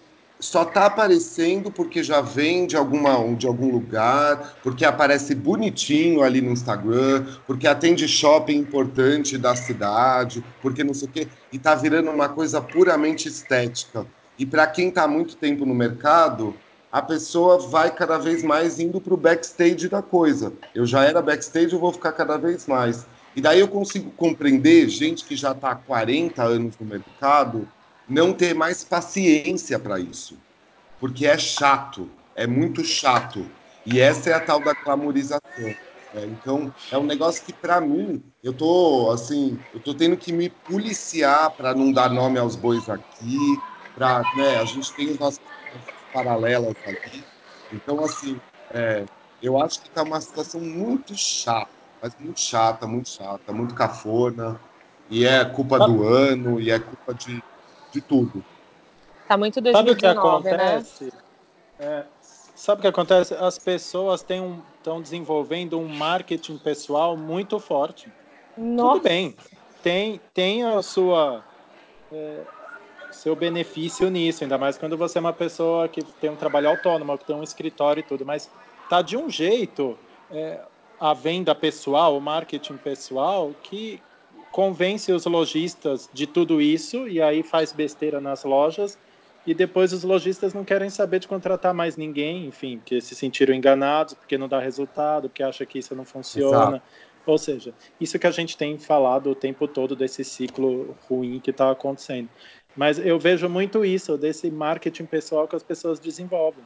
só tá aparecendo porque já vem de, alguma, de algum lugar, porque aparece bonitinho ali no Instagram, porque atende shopping importante da cidade, porque não sei o quê, e tá virando uma coisa puramente estética. E para quem tá muito tempo no mercado, a pessoa vai cada vez mais indo para o backstage da coisa. Eu já era backstage, eu vou ficar cada vez mais. E daí eu consigo compreender gente que já está há 40 anos no mercado não ter mais paciência para isso. Porque é chato, é muito chato. E essa é a tal da clamorização. É, então, é um negócio que, para mim, eu tô, assim, eu tô tendo que me policiar para não dar nome aos bois aqui, para né, a gente tem as nossas paralelas ali. Então, assim, é, eu acho que está uma situação muito chata, mas muito chata, muito chata, muito cafona, e é culpa do ano, e é culpa de, de tudo. Tá muito 2019, Sabe o que né? acontece? Né? É, sabe o que acontece? As pessoas estão um, desenvolvendo um marketing pessoal muito forte. Nossa. Tudo bem, tem, tem a sua é, seu benefício nisso, ainda mais quando você é uma pessoa que tem um trabalho autônomo, que tem um escritório e tudo, mas tá de um jeito é, a venda pessoal, o marketing pessoal, que convence os lojistas de tudo isso e aí faz besteira nas lojas e depois os lojistas não querem saber de contratar mais ninguém, enfim, porque se sentiram enganados, porque não dá resultado, porque acha que isso não funciona. Exato. Ou seja, isso que a gente tem falado o tempo todo desse ciclo ruim que está acontecendo. Mas eu vejo muito isso, desse marketing pessoal que as pessoas desenvolvem.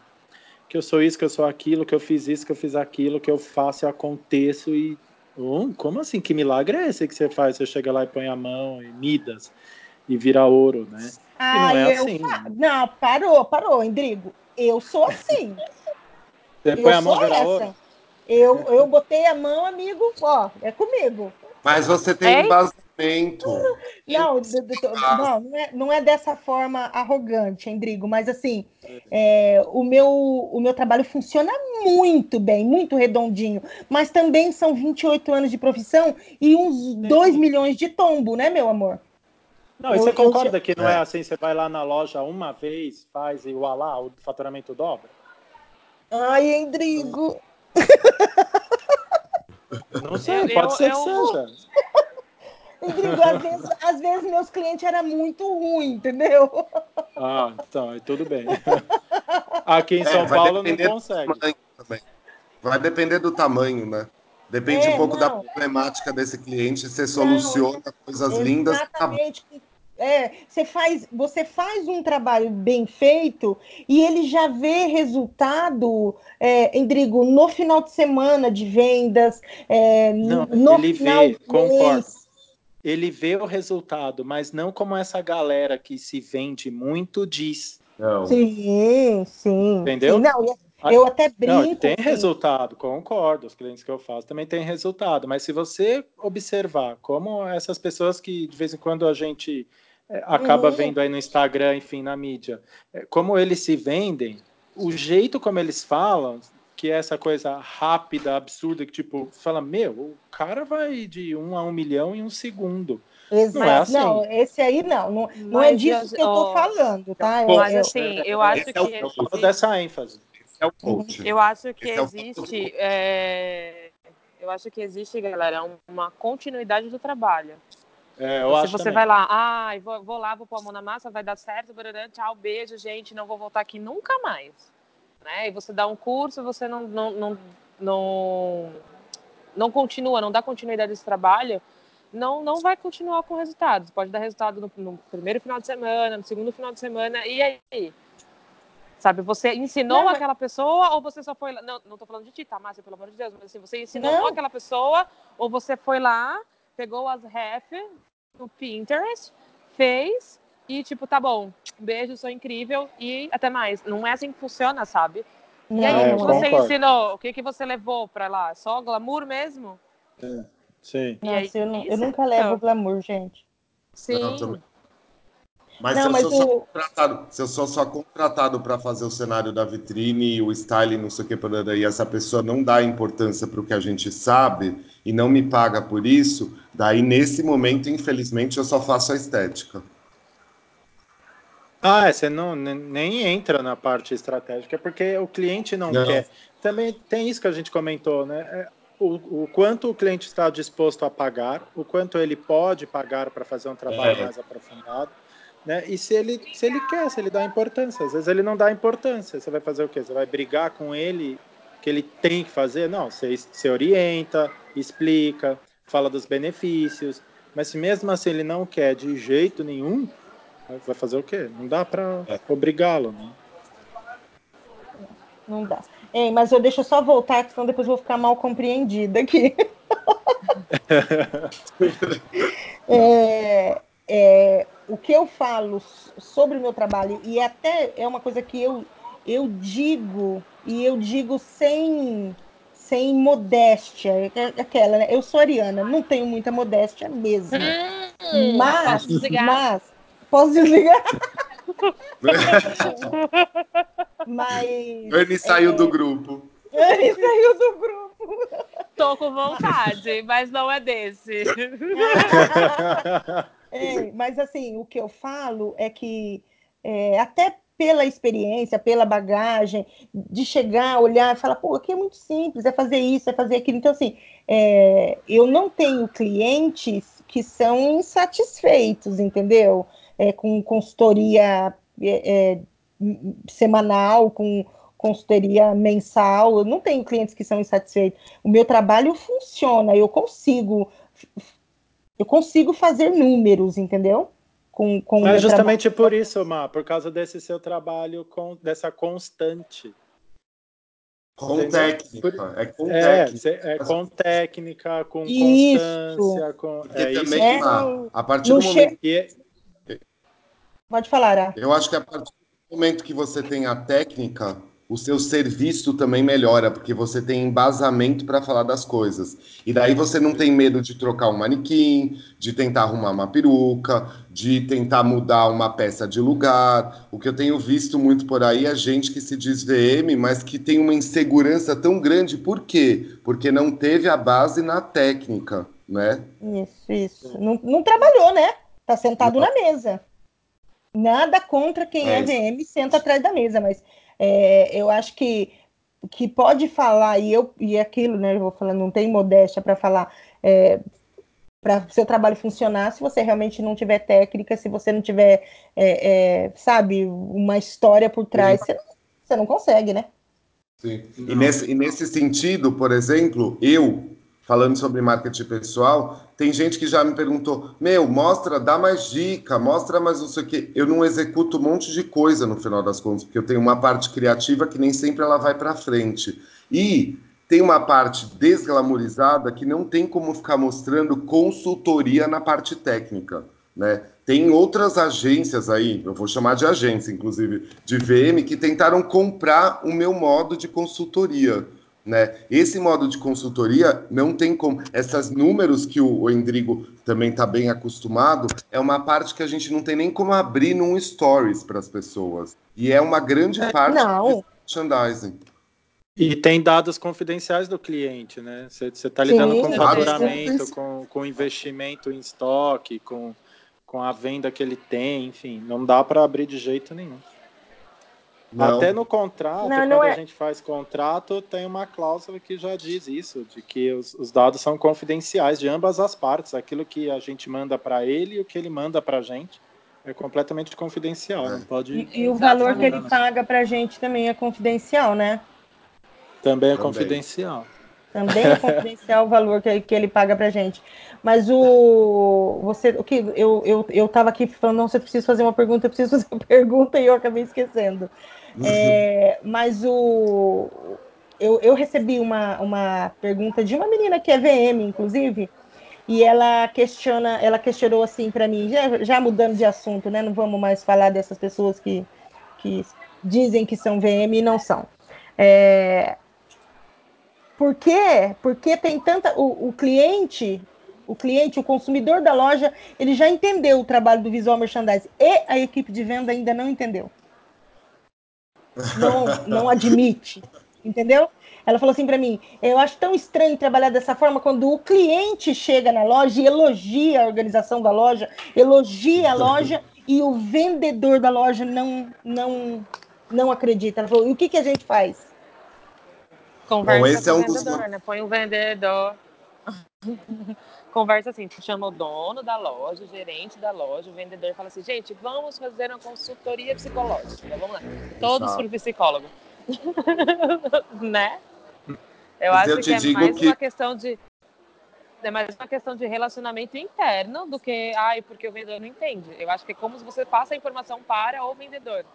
Que eu sou isso, que eu sou aquilo, que eu fiz isso, que eu fiz aquilo, que eu faço e aconteço. E. Oh, como assim? Que milagre é esse que você faz? Você chega lá e põe a mão e Midas e vira ouro, né? Ah, não é assim. Fa... Não, parou, parou, Indrigo. Eu sou assim. Você eu põe a mão vira ouro? Eu, eu botei a mão, amigo, ó, é comigo. Mas você tem embasamento. <laughs> Não, não, não é, não é dessa forma arrogante, Endrigo, mas assim, é, o, meu, o meu trabalho funciona muito bem, muito redondinho, mas também são 28 anos de profissão e uns 2 milhões de tombo, né, meu amor? Não, e você concorda eu... que não é. é assim, você vai lá na loja uma vez, faz e o alá, o faturamento dobra? Ai, Endrigo. Não sei, eu, pode eu, ser eu... que seja. Rodrigo, às vezes, às vezes meus clientes eram muito ruins, entendeu? Ah, então, tudo bem. Aqui em é, São Paulo não consegue. Vai depender do tamanho, né? Depende é, um pouco não. da problemática desse cliente, você soluciona não, coisas exatamente. lindas. Exatamente. É, você faz, você faz um trabalho bem feito e ele já vê resultado, é, Endrigo, no final de semana de vendas, é, não, no ele final vê, concordo ele vê o resultado, mas não como essa galera que se vende muito diz. Não. Sim, sim. Entendeu? Sim, não, eu até brinco. Não, tem sim. resultado, concordo. Os clientes que eu faço também têm resultado. Mas se você observar como essas pessoas que de vez em quando a gente é, acaba uhum. vendo aí no Instagram, enfim, na mídia, é, como eles se vendem, o jeito como eles falam, que é essa coisa rápida, absurda, que tipo, fala, meu, o cara vai de um a um milhão em um segundo. Exato. Não é assim. Não, esse aí não. Não, não é disso que eu tô falando, tá? Mas eu, assim, eu acho que. É o, eu falo dessa ênfase. É eu acho que Esse existe. É eu acho que existe, galera, uma continuidade do trabalho. É, eu Se você também. vai lá, ah, vou, vou, lá, vou pôr a mão na massa, vai dar certo, tchau, beijo, gente, não vou voltar aqui nunca mais né? E você dá um curso, você não, não, não, não, não continua, não dá continuidade desse trabalho, não, não vai continuar com resultados. Pode dar resultado no, no primeiro final de semana, no segundo final de semana, e aí? Sabe, você ensinou não, aquela pessoa ou você só foi lá. Não, não tô falando de ti, tá, Márcia, pelo amor de Deus, mas assim, você ensinou não. aquela pessoa ou você foi lá, pegou as ref no Pinterest, fez e tipo, tá bom, beijo, sou incrível e até mais. Não é assim que funciona, sabe? Não, e aí, o que você concordo. ensinou? O que, que você levou pra lá? Só glamour mesmo? É, sim. Nossa, aí, eu, eu, nunca levo glamour, gente. Sim. Não, mas, não, se, eu contratado, se eu sou só contratado para fazer o cenário da vitrine, o styling, não sei o que, e essa pessoa não dá importância para o que a gente sabe e não me paga por isso, daí nesse momento, infelizmente, eu só faço a estética. Ah, é, você não nem entra na parte estratégica porque o cliente não, não, quer. Também tem isso que a gente comentou, né? É, o, o, quanto o cliente está disposto a pagar, o quanto ele pode pagar para fazer um trabalho é. mais aprofundado, né? E se ele, se ele quer, se ele dá importância. Às vezes ele não dá importância. Você vai fazer o quê? Você vai brigar com ele que ele tem que fazer? Não, você, você orienta, explica, fala dos benefícios. Mas se mesmo assim ele não quer de jeito nenhum, Vai fazer o quê? Não dá para é. obrigá-lo, né? Não dá. Ei, mas eu deixo só voltar, senão depois eu vou ficar mal compreendida aqui. <laughs> é, é, o que eu falo sobre o meu trabalho, e até é uma coisa que eu, eu digo, e eu digo sem, sem modéstia, é, é aquela, né? Eu sou ariana, não tenho muita modéstia mesmo. Hum, mas? Mas, posso desligar? mas. Anne saiu é, do grupo. Anne saiu do grupo. Tô com vontade, mas não é desse. <laughs> É, mas assim, o que eu falo é que é, até pela experiência, pela bagagem, de chegar, olhar e falar, pô, aqui é muito simples, é fazer isso, é fazer aquilo. Então, assim, é, eu não tenho clientes que são insatisfeitos, entendeu? É, com consultoria é, é semanal, com consultoria mensal, eu não tenho clientes que são insatisfeitos. O meu trabalho funciona, eu consigo eu consigo fazer números, entendeu? Com, com é justamente trabalho. por isso, Má, por causa desse seu trabalho com dessa constante. Com Entendeu? técnica. É com é, técnica. É com técnica, com isso. constância. Com... é também, isso. Má, a partir no do momento. Che... Pode falar, Ara. Eu acho que a partir do momento que você tem a técnica, o seu serviço também melhora, porque você tem embasamento para falar das coisas. E daí você não tem medo de trocar um manequim, de tentar arrumar uma peruca, de tentar mudar uma peça de lugar. O que eu tenho visto muito por aí é gente que se diz VM, mas que tem uma insegurança tão grande. Por quê? Porque não teve a base na técnica, né? Isso, isso. Não, não trabalhou, né? Tá sentado não. na mesa. Nada contra quem é, é VM senta atrás da mesa, mas é, eu acho que que pode falar e eu e aquilo, né? Eu vou falando, não tem modéstia para falar. É, para seu trabalho funcionar, se você realmente não tiver técnica, se você não tiver, é, é, sabe, uma história por trás, você não, você não consegue, né? Sim. E nesse, e nesse sentido, por exemplo, eu falando sobre marketing pessoal, tem gente que já me perguntou: Meu, mostra, dá mais dica, mostra mais não sei o quê. Eu não executo um monte de coisa no final das contas, porque eu tenho uma parte criativa que nem sempre ela vai para frente. E tem uma parte desglamorizada que não tem como ficar mostrando consultoria na parte técnica. Né? Tem outras agências aí, eu vou chamar de agência, inclusive, de VM, que tentaram comprar o meu modo de consultoria. Né? Esse modo de consultoria não tem como. Esses números que o Endrigo também está bem acostumado, é uma parte que a gente não tem nem como abrir num stories para as pessoas. E é uma grande é, parte não. do merchandising. E tem dados confidenciais do cliente, né? Você está lidando Sim, com faturamento, com, com investimento em estoque, com, com a venda que ele tem, enfim, não dá para abrir de jeito nenhum. Não. Até no contrato, não, não quando é... a gente faz contrato, tem uma cláusula que já diz isso, de que os, os dados são confidenciais de ambas as partes. Aquilo que a gente manda para ele e o que ele manda para a gente é completamente confidencial. É. Não pode. E, e o valor que ele paga para a gente também é confidencial, né? Também é também. confidencial. Também é <laughs> confidencial o valor que, que ele paga para a gente. Mas o você, o que eu eu eu estava aqui falando, não, você precisa fazer uma pergunta, eu preciso fazer uma <laughs> pergunta e eu acabei esquecendo. É, mas o, eu, eu recebi uma, uma pergunta de uma menina que é VM, inclusive, e ela questiona, ela questionou assim para mim, já, já mudando de assunto, né? Não vamos mais falar dessas pessoas que, que dizem que são VM e não são. É, por quê? Porque tem tanta. O, o cliente, o cliente, o consumidor da loja, ele já entendeu o trabalho do visual merchandising e a equipe de venda ainda não entendeu não, não admite, entendeu? Ela falou assim para mim: eu acho tão estranho trabalhar dessa forma quando o cliente chega na loja e elogia a organização da loja, elogia a loja e o vendedor da loja não não não acredita. Ela falou: e o que, que a gente faz? Conversa Bom, esse com é um o vendedor, dos... né? Põe o vendedor <laughs> conversa assim, chama o dono da loja, o gerente da loja, o vendedor fala assim, gente, vamos fazer uma consultoria psicológica, vamos lá, todos para o psicólogo, <laughs> né? Eu Mas acho eu que é mais que... uma questão de é mais uma questão de relacionamento interno do que, ai, porque o vendedor não entende. Eu acho que é como você passa a informação para o vendedor.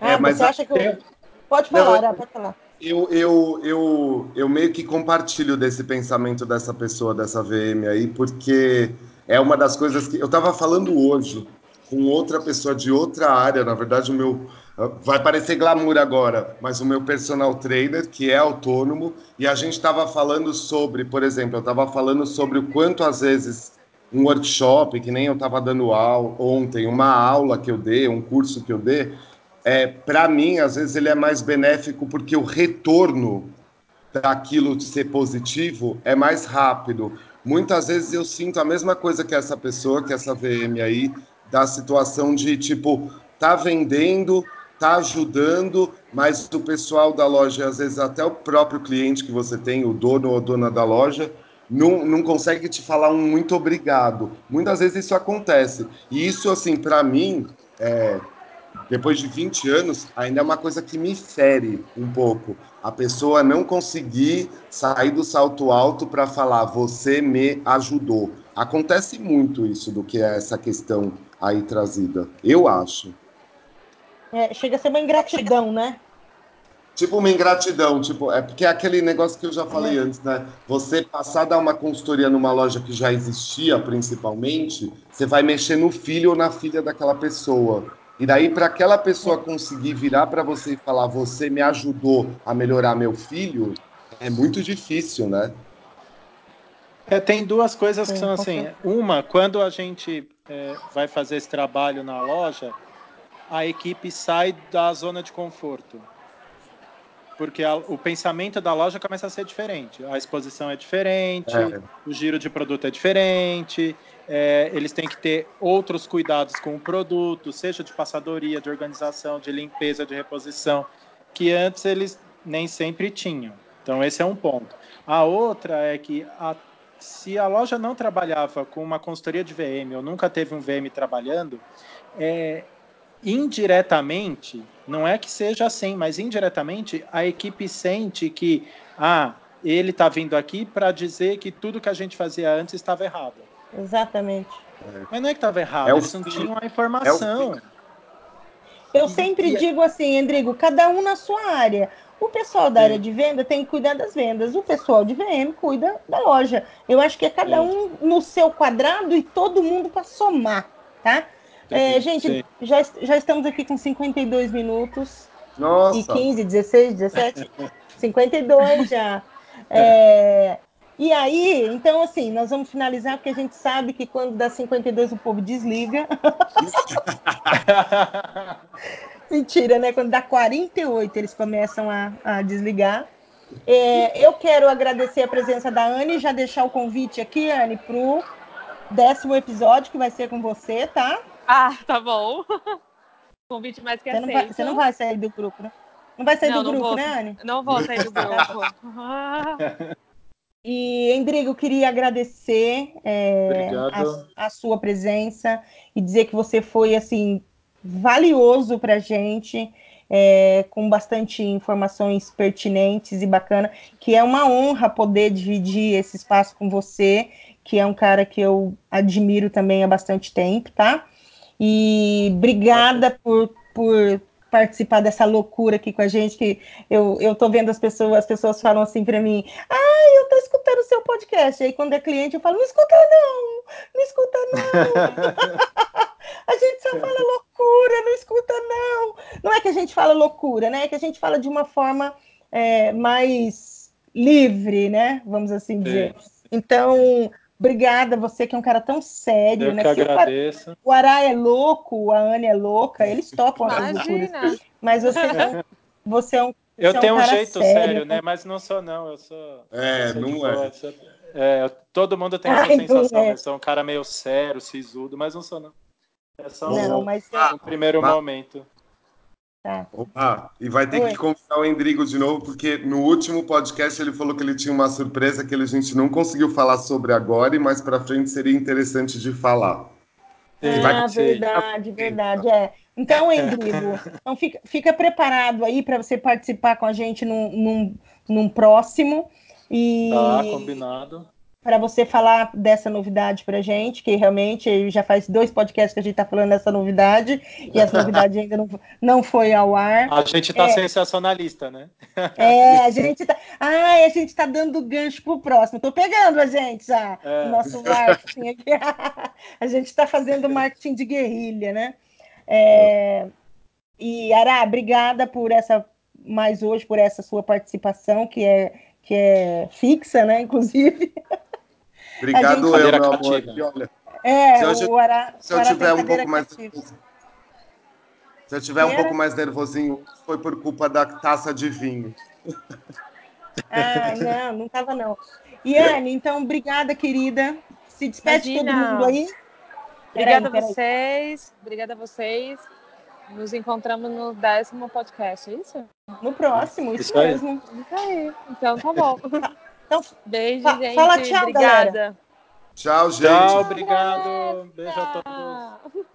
Ah, é, mas você acha que eu... Pode falar, não, pode falar. Eu, eu, eu, eu meio que compartilho desse pensamento dessa pessoa, dessa VM aí, porque é uma das coisas que eu estava falando hoje com outra pessoa de outra área. Na verdade, o meu vai parecer glamour agora, mas o meu personal trainer, que é autônomo, e a gente estava falando sobre, por exemplo, eu estava falando sobre o quanto às vezes um workshop, que nem eu estava dando aula ontem, uma aula que eu dei, um curso que eu dei, é, para mim, às vezes ele é mais benéfico porque o retorno daquilo de ser positivo é mais rápido. Muitas vezes eu sinto a mesma coisa que essa pessoa, que essa VM aí, da situação de tipo, tá vendendo, tá ajudando, mas o pessoal da loja, às vezes até o próprio cliente que você tem, o dono ou dona da loja, não, não consegue te falar um muito obrigado. Muitas vezes isso acontece. E isso, assim, para mim, é, depois de 20 anos, ainda é uma coisa que me fere um pouco. A pessoa não conseguir sair do salto alto para falar, você me ajudou. Acontece muito isso do que é essa questão aí trazida. Eu acho. É, chega a ser uma ingratidão, né? Tipo uma ingratidão, tipo, é porque é aquele negócio que eu já falei é. antes, né? Você passar a dar uma consultoria numa loja que já existia, principalmente, você vai mexer no filho ou na filha daquela pessoa. E daí, para aquela pessoa conseguir virar para você e falar, você me ajudou a melhorar meu filho, é muito difícil, né? É, tem duas coisas que são assim. Uma, quando a gente é, vai fazer esse trabalho na loja, a equipe sai da zona de conforto. Porque a, o pensamento da loja começa a ser diferente. A exposição é diferente, é. o giro de produto é diferente, é, eles têm que ter outros cuidados com o produto, seja de passadoria, de organização, de limpeza, de reposição, que antes eles nem sempre tinham. Então, esse é um ponto. A outra é que a, se a loja não trabalhava com uma consultoria de VM ou nunca teve um VM trabalhando, é, indiretamente, não é que seja assim, mas indiretamente a equipe sente que ah, ele está vindo aqui para dizer que tudo que a gente fazia antes estava errado. Exatamente. Mas não é que estava errado, é eles não tinham a informação. É Eu sempre e, digo assim, Endrigo, cada um na sua área. O pessoal da Sim. área de venda tem que cuidar das vendas, o pessoal de VM cuida da loja. Eu acho que é cada Sim. um no seu quadrado e todo mundo para somar, tá? É, gente, já, já estamos aqui com 52 minutos. Nossa. E 15, 16, 17? 52 já. É, e aí, então, assim, nós vamos finalizar, porque a gente sabe que quando dá 52 o povo desliga. <laughs> Mentira, né? Quando dá 48 eles começam a, a desligar. É, eu quero agradecer a presença da Anne, já deixar o convite aqui, Anne, para o décimo episódio, que vai ser com você, tá? Ah, tá bom. <laughs> Convite mais que você aceito. Não vai, você não vai sair do grupo, né? Não vai sair não, do grupo, vou, né, Anne? Não vou sair do grupo. <laughs> e, Endrigo, queria agradecer é, a, a, sua presença e dizer que você foi, assim, valioso para a gente, é, com bastante informações pertinentes e bacana, que é uma honra poder dividir esse espaço com você, que é um cara que eu admiro também há bastante tempo, tá? E obrigada por, por participar dessa loucura aqui com a gente, que eu, eu tô vendo as pessoas, as pessoas falam assim para mim, ah, eu tô escutando o seu podcast. Aí quando é cliente, eu falo, não escuta não, não escuta não. <laughs> a gente só fala loucura, não escuta não. Não é que a gente fala loucura, né? É que a gente fala de uma forma é, mais livre, né? Vamos assim dizer. Então, Obrigada, você que é um cara tão sério, Eu né? Que agradeço. O Ará é louco, a Anne é louca, eles topam as loucuras. Mas você, é <laughs> você é um eu você tenho é um, um jeito sério, sério, né? Mas não sou, não. Eu sou. É, eu não é. Sou, é. Todo mundo tem essa Ai, sensação. É. Eu sou um cara meio sério, sisudo, mas não sou, não. É só não, um, mas é... um primeiro mas... momento. Tá. Opa, e vai ter Oi. que convidar o Endrigo de novo, porque no último podcast ele falou que ele tinha uma surpresa que a gente não conseguiu falar sobre agora, e mais para frente seria interessante de falar. Ah, vai... verdade, verdade. É. Então, Endrigo, então fica, fica preparado aí para você participar com a gente num, num, num próximo. E... Tá, combinado. Para você falar dessa novidade para a gente, que realmente já faz dois podcasts que a gente está falando dessa novidade, e essa novidade ainda não, não foi ao ar. A gente está é, sensacionalista, né? É, a gente está. Ai, a gente está dando gancho para o próximo. Estou pegando a gente já, é. o nosso marketing aqui. <laughs> a gente está fazendo marketing de guerrilha, né? É, e, Ará, obrigada por essa, mais hoje, por essa sua participação, que é, que é fixa, né, inclusive. Obrigado, gente... eu, meu amor. E olha, é, se eu, Ará, se eu tiver um pouco mais. Se eu tiver um pouco mais nervosinho, foi por culpa da taça de vinho. Ah, não, não estava não. Iane, então, obrigada, querida. Se despede Imagina. todo mundo aí. Obrigada a vocês. Obrigada a vocês. Nos encontramos no décimo podcast, é isso? No próximo, isso, isso mesmo. Isso aí. Então tá bom. <laughs> Então, Beijo, fa gente. Fala tchau, Obrigada. Galera. Tchau, gente. Tchau, obrigado. Beijo a todos.